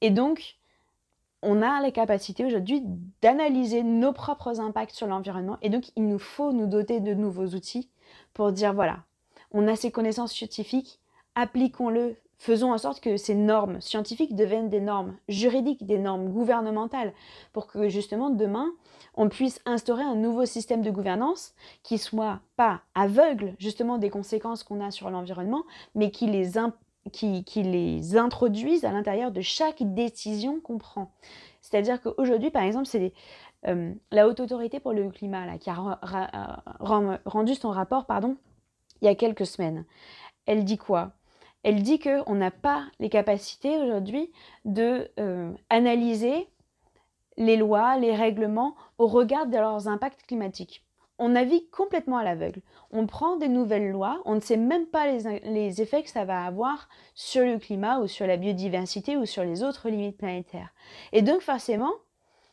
Et donc, on a la capacité aujourd'hui d'analyser nos propres impacts sur l'environnement. Et donc, il nous faut nous doter de nouveaux outils pour dire, voilà, on a ces connaissances scientifiques, appliquons-le, faisons en sorte que ces normes scientifiques deviennent des normes juridiques, des normes gouvernementales, pour que justement demain, on puisse instaurer un nouveau système de gouvernance qui soit pas aveugle justement des conséquences qu'on a sur l'environnement, mais qui les, qui, les introduise à l'intérieur de chaque décision qu'on prend. C'est-à-dire qu'aujourd'hui, par exemple, c'est euh, la Haute Autorité pour le climat qui a rendu son rapport pardon, il y a quelques semaines. Elle dit quoi? Elle dit qu'on n'a pas les capacités aujourd'hui de euh, analyser les lois, les règlements au regard de leurs impacts climatiques. On navigue complètement à l'aveugle. On prend des nouvelles lois, on ne sait même pas les, effets que ça va avoir sur le climat ou sur la biodiversité ou sur les autres limites planétaires. Et donc forcément,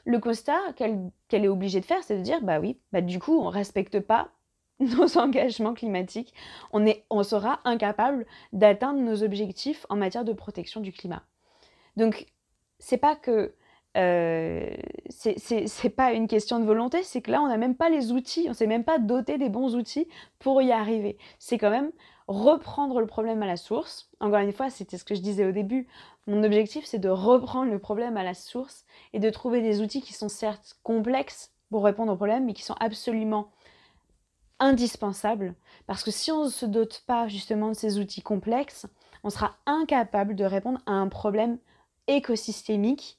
le constat qu'elle est obligée de faire, c'est de dire, bah oui, bah du coup, on ne respecte pas *laughs* nos engagements climatiques, on, est, on sera incapable d'atteindre nos objectifs en matière de protection du climat. Donc, c'est pas que euh, c'est pas une question de volonté, c'est que là, on n'a même pas les outils, on ne s'est même pas doté des bons outils pour y arriver. C'est quand même reprendre le problème à la source. Encore une fois, c'était ce que je disais au début. Mon objectif, c'est de reprendre le problème à la source et de trouver des outils qui sont certes complexes pour répondre au problème, mais qui sont absolument indispensables. Parce que si on ne se dote pas justement de ces outils complexes, on sera incapable de répondre à un problème écosystémique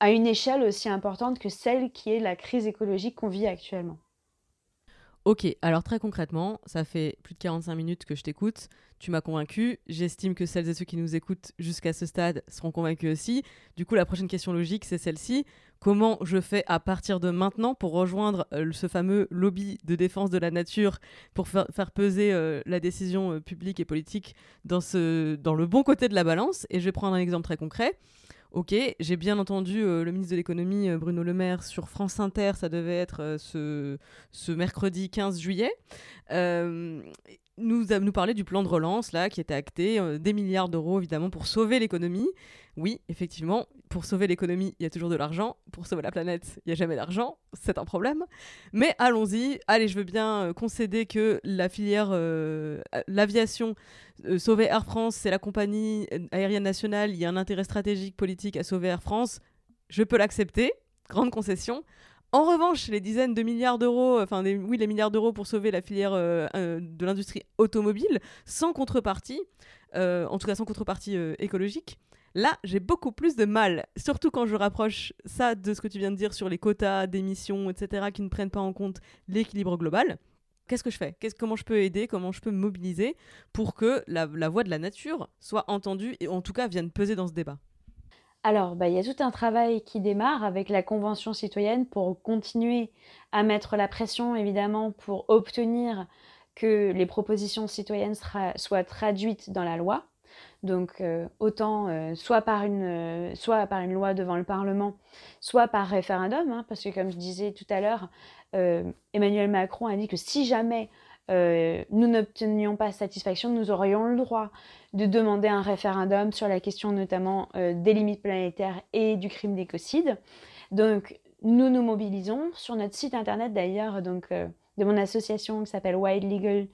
à une échelle aussi importante que celle qui est la crise écologique qu'on vit actuellement. Ok, alors très concrètement, ça fait plus de 45 minutes que je t'écoute, tu m'as convaincu, j'estime que celles et ceux qui nous écoutent jusqu'à ce stade seront convaincus aussi. Du coup, la prochaine question logique, c'est celle-ci. Comment je fais à partir de maintenant pour rejoindre euh, ce fameux lobby de défense de la nature pour faire, peser euh, la décision euh, publique et politique dans, le bon côté de la balance? Et je vais prendre un exemple très concret. Ok, j'ai bien entendu euh, le ministre de l'économie euh, Bruno Le Maire sur France Inter, ça devait être euh, ce, mercredi 15 juillet nous, nous parler du plan de relance là qui était acté, des milliards d'euros évidemment pour sauver l'économie. Oui, effectivement, pour sauver l'économie, il y a toujours de l'argent. Pour sauver la planète, il n'y a jamais d'argent. C'est un problème. Mais allons-y. Allez, je veux bien concéder que la filière, euh, sauver Air France, c'est la compagnie aérienne nationale. Il y a un intérêt stratégique politique à sauver Air France. Je peux l'accepter. Grande concession. En revanche, les dizaines de milliards d'euros, enfin oui, les milliards d'euros pour sauver la filière euh, euh, de l'industrie automobile, sans contrepartie, euh, en tout cas sans contrepartie écologique, là, j'ai beaucoup plus de mal. Surtout quand je rapproche ça de ce que tu viens de dire sur les quotas d'émissions, etc., qui ne prennent pas en compte l'équilibre global. Qu'est-ce que je fais? Comment je peux aider? Comment je peux me mobiliser pour que la, voix de la nature soit entendue et en tout cas vienne peser dans ce débat? Alors, bah, il y a tout un travail qui démarre avec la Convention citoyenne pour continuer à mettre la pression, évidemment, pour obtenir que les propositions citoyennes soient traduites dans la loi. Donc, euh, autant euh, soit, par une, euh, soit par une loi devant le Parlement, soit par référendum, hein, parce que comme je disais tout à l'heure, Emmanuel Macron a dit que si jamais euh, nous n'obtenions pas satisfaction, nous aurions le droit de demander un référendum sur la question notamment euh, des limites planétaires et du crime d'écocide. Donc nous nous mobilisons sur notre site internet d'ailleurs donc euh, de mon association qui s'appelle Wild Legal.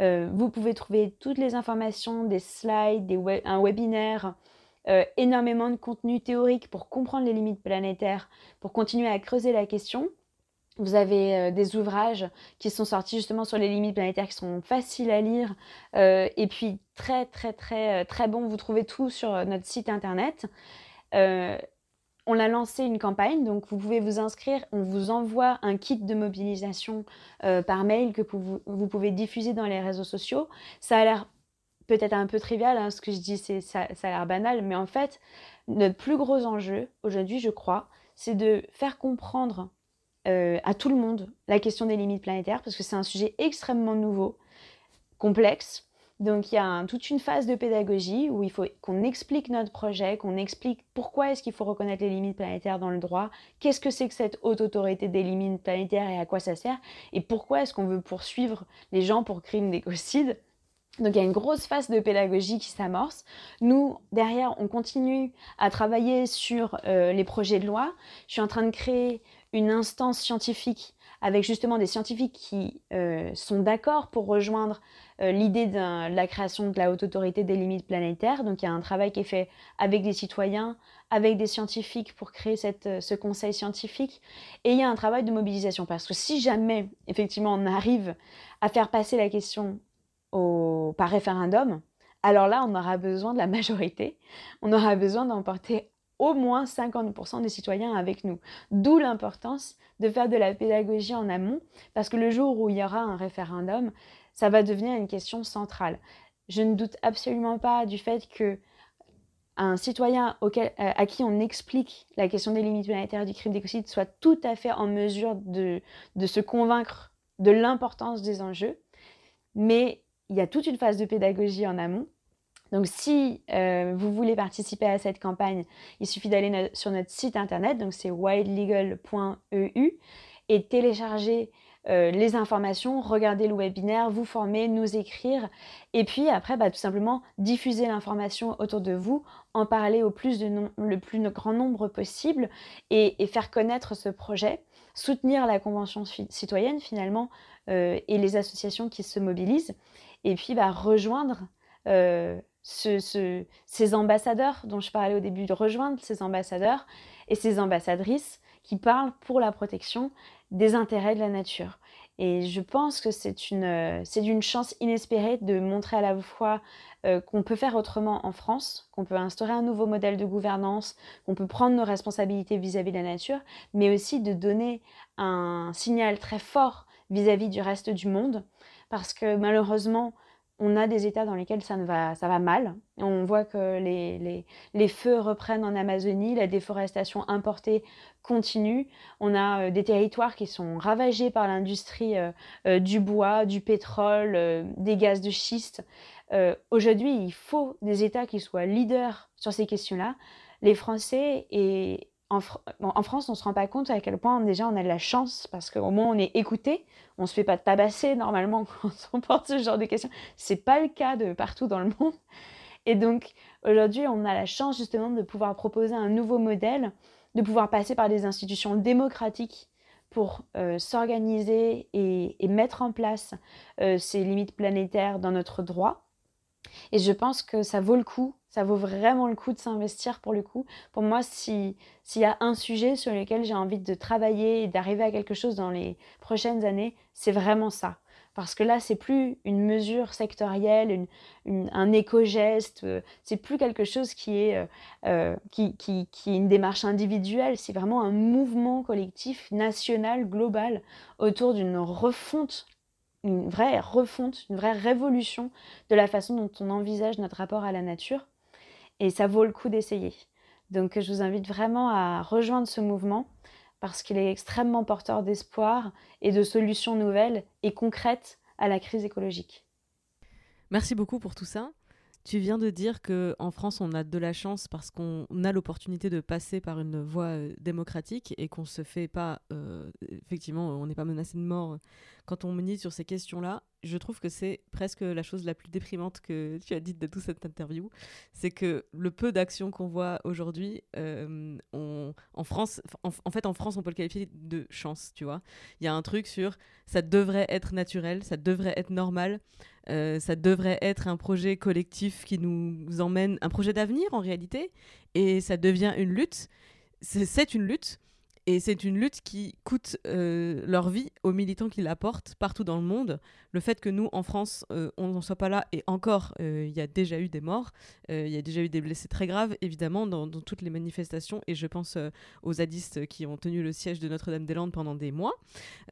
Euh, vous pouvez trouver toutes les informations, des slides, des un webinaire, euh, énormément de contenu théorique pour comprendre les limites planétaires, pour continuer à creuser la question. Vous avez euh, des ouvrages qui sont sortis justement sur les limites planétaires qui sont faciles à lire et puis très très très très bons. Vous trouvez tout sur notre site internet on a lancé une campagne, donc vous pouvez vous inscrire. On vous envoie un kit de mobilisation euh, par mail que vous, pouvez diffuser dans les réseaux sociaux. Ça a l'air peut-être un peu trivial, hein, ce que je dis, c'est ça, a l'air banal, mais en fait, notre plus gros enjeu aujourd'hui, je crois, c'est de faire comprendre euh, à tout le monde la question des limites planétaires, parce que c'est un sujet extrêmement nouveau, complexe, donc il y a toute une phase de pédagogie où il faut qu'on explique notre projet, qu'on explique pourquoi est-ce qu'il faut reconnaître les limites planétaires dans le droit, qu'est-ce que c'est que cette haute autorité des limites planétaires et à quoi ça sert, et pourquoi est-ce qu'on veut poursuivre les gens pour crimes d'écocide. Donc il y a une grosse phase de pédagogie qui s'amorce. Nous, derrière, on continue à travailler sur euh, les projets de loi. Je suis en train de créer une instance scientifique avec justement des scientifiques qui euh, sont d'accord pour rejoindre euh, l'idée de la création de la haute autorité des limites planétaires. Donc il y a un travail qui est fait avec des citoyens, avec des scientifiques pour créer cette, euh, ce conseil scientifique. Et il y a un travail de mobilisation parce que si jamais effectivement on arrive à faire passer la question par référendum, alors là on aura besoin de la majorité, on aura besoin d'emporter au moins 50% des citoyens avec nous. D'où l'importance de faire de la pédagogie en amont, parce que le jour où il y aura un référendum, ça va devenir une question centrale. Je ne doute absolument pas du fait que un citoyen auquel, euh, à qui on explique la question des limites planétaires du crime d'écocide soit tout à fait en mesure de, de se convaincre de l'importance des enjeux. Mais il y a toute une phase de pédagogie en amont. Donc si euh, vous voulez participer à cette campagne, il suffit d'aller sur notre site internet, donc c'est wildlegal.eu, et télécharger euh, les informations, regarder le webinaire, vous former, nous écrire, et puis après, bah, tout simplement diffuser l'information autour de vous, en parler au plus de le plus grand nombre possible, et, faire connaître ce projet, soutenir la Convention citoyenne finalement, euh, et les associations qui se mobilisent, et puis bah, rejoindre ces ambassadeurs dont je parlais au début, de rejoindre ces ambassadeurs et ces ambassadrices qui parlent pour la protection des intérêts de la nature. Et je pense que c'est une, c'est d'une chance inespérée de montrer à la fois euh, qu'on peut faire autrement en France, qu'on peut instaurer un nouveau modèle de gouvernance, qu'on peut prendre nos responsabilités vis-à-vis de la nature, mais aussi de donner un signal très fort vis-à-vis du reste du monde, parce que malheureusement, on a des États dans lesquels ça, ne va, ça va mal. On voit que les, les, feux reprennent en Amazonie, la déforestation importée continue. On a euh, des territoires qui sont ravagés par l'industrie euh, euh, du bois, du pétrole, des gaz de schiste. Aujourd'hui, il faut des États qui soient leaders sur ces questions-là. Les Français et, en, France, on ne se rend pas compte à quel point déjà on a de la chance parce qu'au moins on est écouté, on se fait pas tabasser normalement *laughs* quand on porte ce genre de questions. C'est pas le cas de partout dans le monde. Et donc aujourd'hui, on a la chance justement de pouvoir proposer un nouveau modèle, de pouvoir passer par des institutions démocratiques pour euh, s'organiser et, mettre en place euh, ces limites planétaires dans notre droit. Et je pense que ça vaut le coup ça vaut vraiment le coup de s'investir pour le coup. Pour moi, s'il y a un sujet sur lequel j'ai envie de travailler et d'arriver à quelque chose dans les prochaines années, c'est vraiment ça. Parce que là, c'est plus une mesure sectorielle, un éco-geste, euh, c'est plus quelque chose qui est, euh, euh, qui, qui, qui est une démarche individuelle, c'est vraiment un mouvement collectif, national, global, autour d'une refonte une vraie refonte, une vraie révolution de la façon dont on envisage notre rapport à la nature et ça vaut le coup d'essayer. Donc je vous invite vraiment à rejoindre ce mouvement parce qu'il est extrêmement porteur d'espoir et de solutions nouvelles et concrètes à la crise écologique. Merci beaucoup pour tout ça. Tu viens de dire que en France, on a de la chance parce qu'on a l'opportunité de passer par une voie euh, démocratique et qu'on se fait pas, euh, effectivement, on n'est pas menacé de mort quand on milite sur ces questions-là, je trouve que c'est presque la chose la plus déprimante que tu as dite de toute cette interview. C'est que le peu d'actions qu'on voit aujourd'hui, euh, en France, en, fait, en France, on peut le qualifier de chance, tu vois. Il y a un truc sur ça devrait être naturel, ça devrait être normal. Euh, ça devrait être un projet collectif qui nous emmène, un projet d'avenir en réalité, et ça devient une lutte. C'est une lutte, et c'est une lutte qui coûte euh, leur vie aux militants qui la portent partout dans le monde. Le fait que nous, en France, euh, on n'en soit pas là, et encore, euh, il y a déjà eu des morts, il y a déjà eu des blessés très graves, évidemment, dans, toutes les manifestations. Et je pense aux zadistes qui ont tenu le siège de Notre-Dame-des-Landes pendant des mois.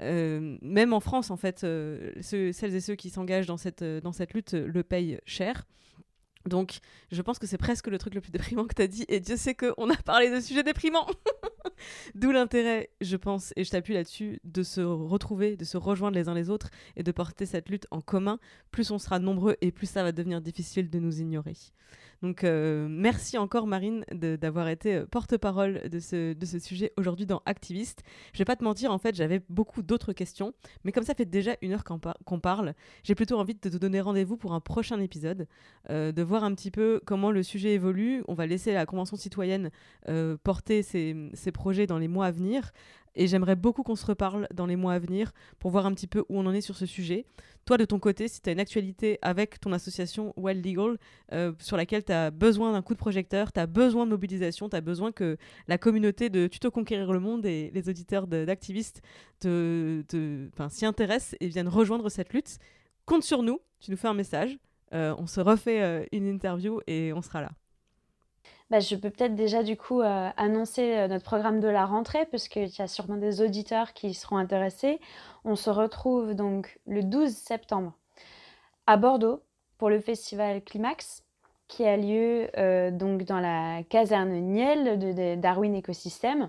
même en France, en fait, celles et ceux qui s'engagent dans cette, dans cette lutte le payent cher. Donc, je pense que c'est presque le truc le plus déprimant que tu dit, et Dieu sait qu'on a parlé de sujets déprimants. *laughs* D'où l'intérêt, je pense, et je t'appuie là-dessus, de se retrouver, de se rejoindre les uns les autres et de porter cette lutte en commun. Plus on sera nombreux et plus ça va devenir difficile de nous ignorer. Donc euh, merci encore Marine d'avoir été euh, porte-parole de ce, sujet aujourd'hui dans Activiste. Je vais pas te mentir, en fait j'avais beaucoup d'autres questions, mais comme ça fait déjà une heure qu'on parle, j'ai plutôt envie de te donner rendez-vous pour un prochain épisode, euh, de voir un petit peu comment le sujet évolue. On va laisser la Convention citoyenne porter ses projets dans les mois à venir. Et j'aimerais beaucoup qu'on se reparle dans les mois à venir pour voir un petit peu où on en est sur ce sujet. Toi, de ton côté, si tu as une actualité avec ton association Wild Legal euh, sur laquelle tu as besoin d'un coup de projecteur, tu as besoin de mobilisation, tu as besoin que la communauté de Tuto Conquérir le Monde et les auditeurs d'activistes te, s'y intéressent et viennent rejoindre cette lutte, compte sur nous, tu nous fais un message, euh, on se refait euh, une interview et on sera là. Bah, je peux peut-être déjà du coup euh, annoncer euh, notre programme de la rentrée, parce qu'il y a sûrement des auditeurs qui seront intéressés. On se retrouve donc le 12 septembre à Bordeaux pour le festival Climax, qui a lieu euh, donc dans la caserne Niel de, Darwin Ecosystem.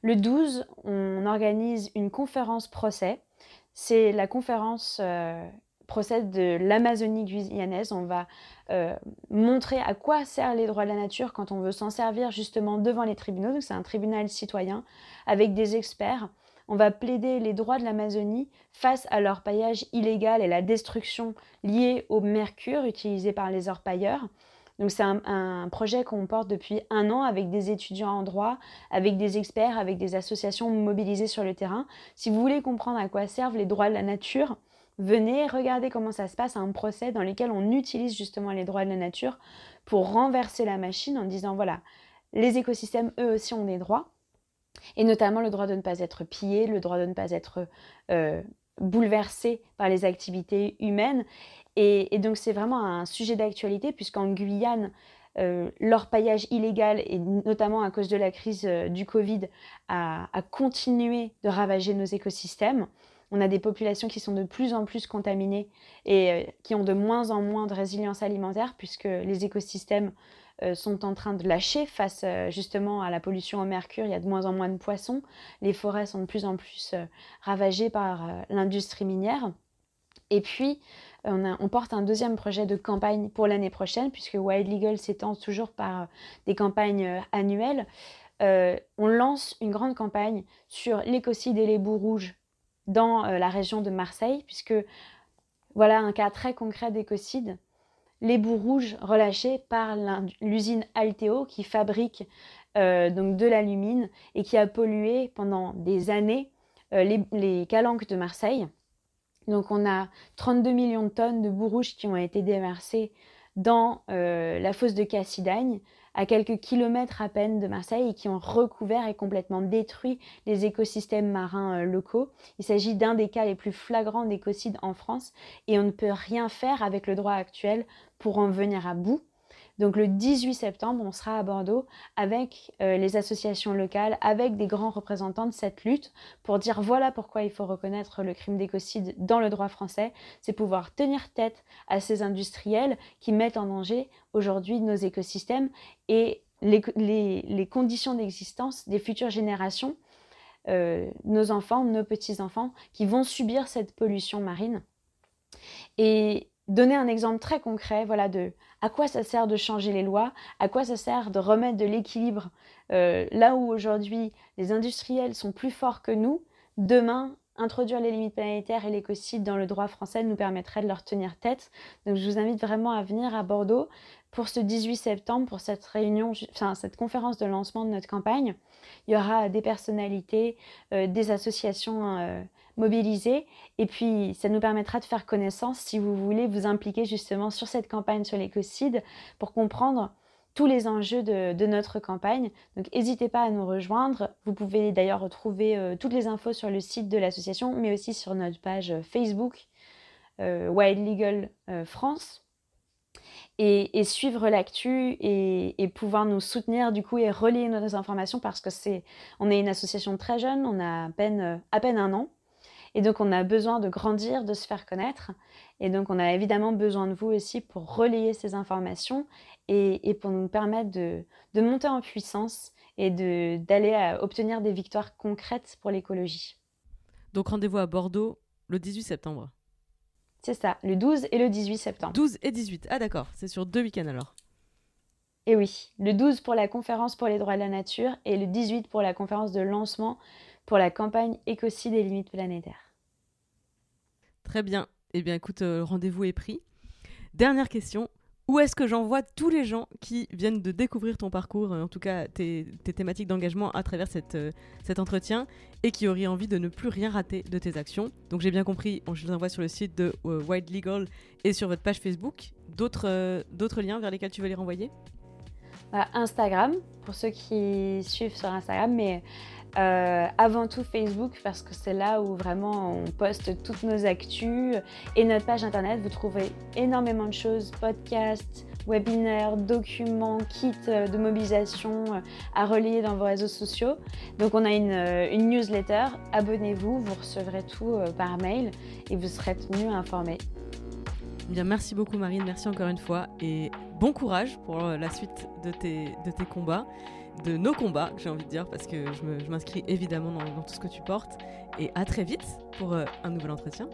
Le 12, on organise une conférence procès. C'est la conférence procès de l'Amazonie guyanaise. On va euh, montrer à quoi servent les droits de la nature quand on veut s'en servir justement devant les tribunaux. Donc c'est un tribunal citoyen avec des experts. On va plaider les droits de l'Amazonie face à l'orpaillage illégal et la destruction liée au mercure utilisé par les orpailleurs. Donc c'est un, projet qu'on porte depuis un an avec des étudiants en droit, avec des experts, avec des associations mobilisées sur le terrain. Si vous voulez comprendre à quoi servent les droits de la nature, Venez regarder comment ça se passe un procès dans lequel on utilise justement les droits de la nature pour renverser la machine en disant voilà, les écosystèmes, eux aussi, ont des droits, et notamment le droit de ne pas être pillé, le droit de ne pas être euh, bouleversé par les activités humaines. Et, donc c'est vraiment un sujet d'actualité puisqu'en Guyane, euh, l'orpaillage illégal, et notamment à cause de la crise euh, du Covid, a, continué de ravager nos écosystèmes on a des populations qui sont de plus en plus contaminées et euh, qui ont de moins en moins de résilience alimentaire puisque les écosystèmes euh, sont en train de lâcher face euh, justement à la pollution au mercure. Il y a de moins en moins de poissons. Les forêts sont de plus en plus ravagées par l'industrie minière. Et puis, on, porte un deuxième projet de campagne pour l'année prochaine, puisque Wild Legal s'étend toujours par des campagnes annuelles. on lance une grande campagne sur l'écocide et les bouts rouges dans euh, la région de Marseille, puisque voilà un cas très concret d'écocide. Les bouts rouges relâchés par l'usine Alteo qui fabrique euh, donc de l'alumine et qui a pollué pendant des années euh, les, les, calanques de Marseille. Donc on a 32 millions de tonnes de bouts rouges qui ont été déversés dans la fosse de Cassidagne, à quelques kilomètres à peine de Marseille et qui ont recouvert et complètement détruit les écosystèmes marins euh, locaux. Il s'agit d'un des cas les plus flagrants d'écocide en France et on ne peut rien faire avec le droit actuel pour en venir à bout. Donc le 18 septembre, on sera à Bordeaux avec euh, les associations locales, avec des grands représentants de cette lutte pour dire voilà pourquoi il faut reconnaître le crime d'écocide dans le droit français, c'est pouvoir tenir tête à ces industriels qui mettent en danger aujourd'hui nos écosystèmes et les, conditions d'existence des futures générations, euh, nos enfants, nos petits-enfants, qui vont subir cette pollution marine. Et donner un exemple très concret, voilà, de à quoi ça sert de changer les lois, à quoi ça sert de remettre de l'équilibre euh, là où aujourd'hui les industriels sont plus forts que nous, demain introduire les limites planétaires et l'écocide dans le droit français nous permettrait de leur tenir tête. Donc je vous invite vraiment à venir à Bordeaux. pour ce 18 septembre, pour cette réunion, enfin cette conférence de lancement de notre campagne, il y aura des personnalités, euh, des associations euh, mobilisées, et puis ça nous permettra de faire connaissance si vous voulez vous impliquer justement sur cette campagne sur l'écocide pour comprendre tous les enjeux de, notre campagne. Donc n'hésitez pas à nous rejoindre. Vous pouvez d'ailleurs retrouver euh, toutes les infos sur le site de l'association, mais aussi sur notre page Facebook Wild Legal France et, suivre l'actu et, pouvoir nous soutenir du coup et relayer nos informations parce que c'est on est une association très jeune, on a à peine, à peine un an et donc on a besoin de grandir, de se faire connaître et donc on a évidemment besoin de vous aussi pour relayer ces informations et, pour nous permettre de, de monter en puissance et d'aller obtenir des victoires concrètes pour l'écologie. Donc rendez-vous à Bordeaux le 18 septembre. C'est ça, le 12 et le 18 septembre. 12 et 18, ah d'accord, c'est sur deux week-ends alors. Et oui, le 12 pour la conférence pour les droits de la nature et le 18 pour la conférence de lancement pour la campagne Écocide et limites planétaires. Très bien. Eh bien écoute, euh, rendez-vous est pris. Dernière question, où est-ce que j'envoie tous les gens qui viennent de découvrir ton parcours, en tout cas tes, thématiques d'engagement à travers cette, euh, cet entretien, et qui auraient envie de ne plus rien rater de tes actions? Donc j'ai bien compris, je les envoie sur le site de euh, White Legal et sur votre page Facebook. D'autres euh, d'autres liens vers lesquels tu veux les renvoyer? Instagram, pour ceux qui suivent sur Instagram, mais euh, avant tout Facebook parce que c'est là où vraiment on poste toutes nos actus et notre page internet. Vous trouverez énormément de choses, podcasts, webinaires, documents, kits euh, de mobilisation euh, à relier dans vos réseaux sociaux. Donc on a une, newsletter, abonnez-vous, vous recevrez tout par mail et vous serez tenu informé. Bien, merci beaucoup Marine, merci encore une fois et bon courage pour la suite de tes combats de nos combats, j'ai envie de dire, parce que je m'inscris évidemment dans, tout ce que tu portes. Et à très vite pour euh, un nouvel entretien.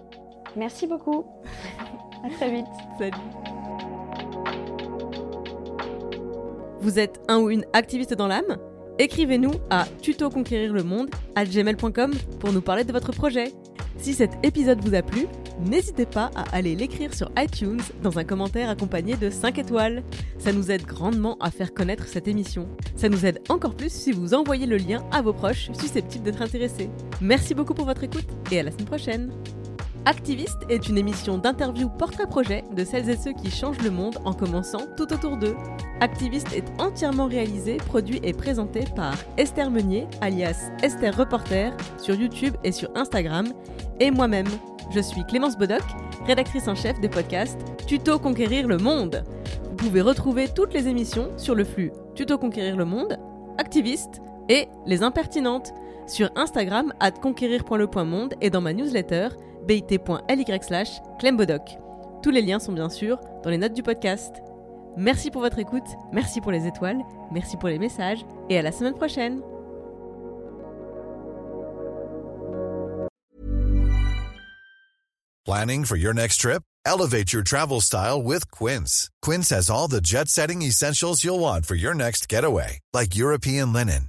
Merci beaucoup. à très vite. Salut. Vous êtes un ou une activiste dans l'âme? Écrivez-nous à tutoconquérir le monde à gmail.com pour nous parler de votre projet. Si cet épisode vous a plu, n'hésitez pas à aller l'écrire sur iTunes dans un commentaire accompagné de 5 étoiles. Ça nous aide grandement à faire connaître cette émission. Ça nous aide encore plus si vous envoyez le lien à vos proches susceptibles d'être intéressés. Merci beaucoup pour votre écoute et à la semaine prochaine. Activiste est une émission d'interview portrait-projet de celles et ceux qui changent le monde en commençant tout autour d'eux. Activiste est entièrement réalisé, produit et présenté par Esther Meunier, alias Esther Reporter, sur YouTube et sur Instagram, et moi-même, je suis Clémence Bodoc, rédactrice en chef des podcasts Tuto Conquérir le Monde. Vous pouvez retrouver toutes les émissions sur le flux Tuto Conquérir le Monde, Activiste et Les Impertinentes sur Instagram at conquérir.le.monde et dans ma newsletter bit.ly slash clembodoc. Tous les liens sont bien sûr dans les notes du podcast. Merci pour votre écoute, merci pour les étoiles, merci pour les messages et à la semaine prochaine. Planning for your next trip? Elevate your travel style with Quince. Quince has all the jet-setting essentials you'll want for your next getaway, like European linen,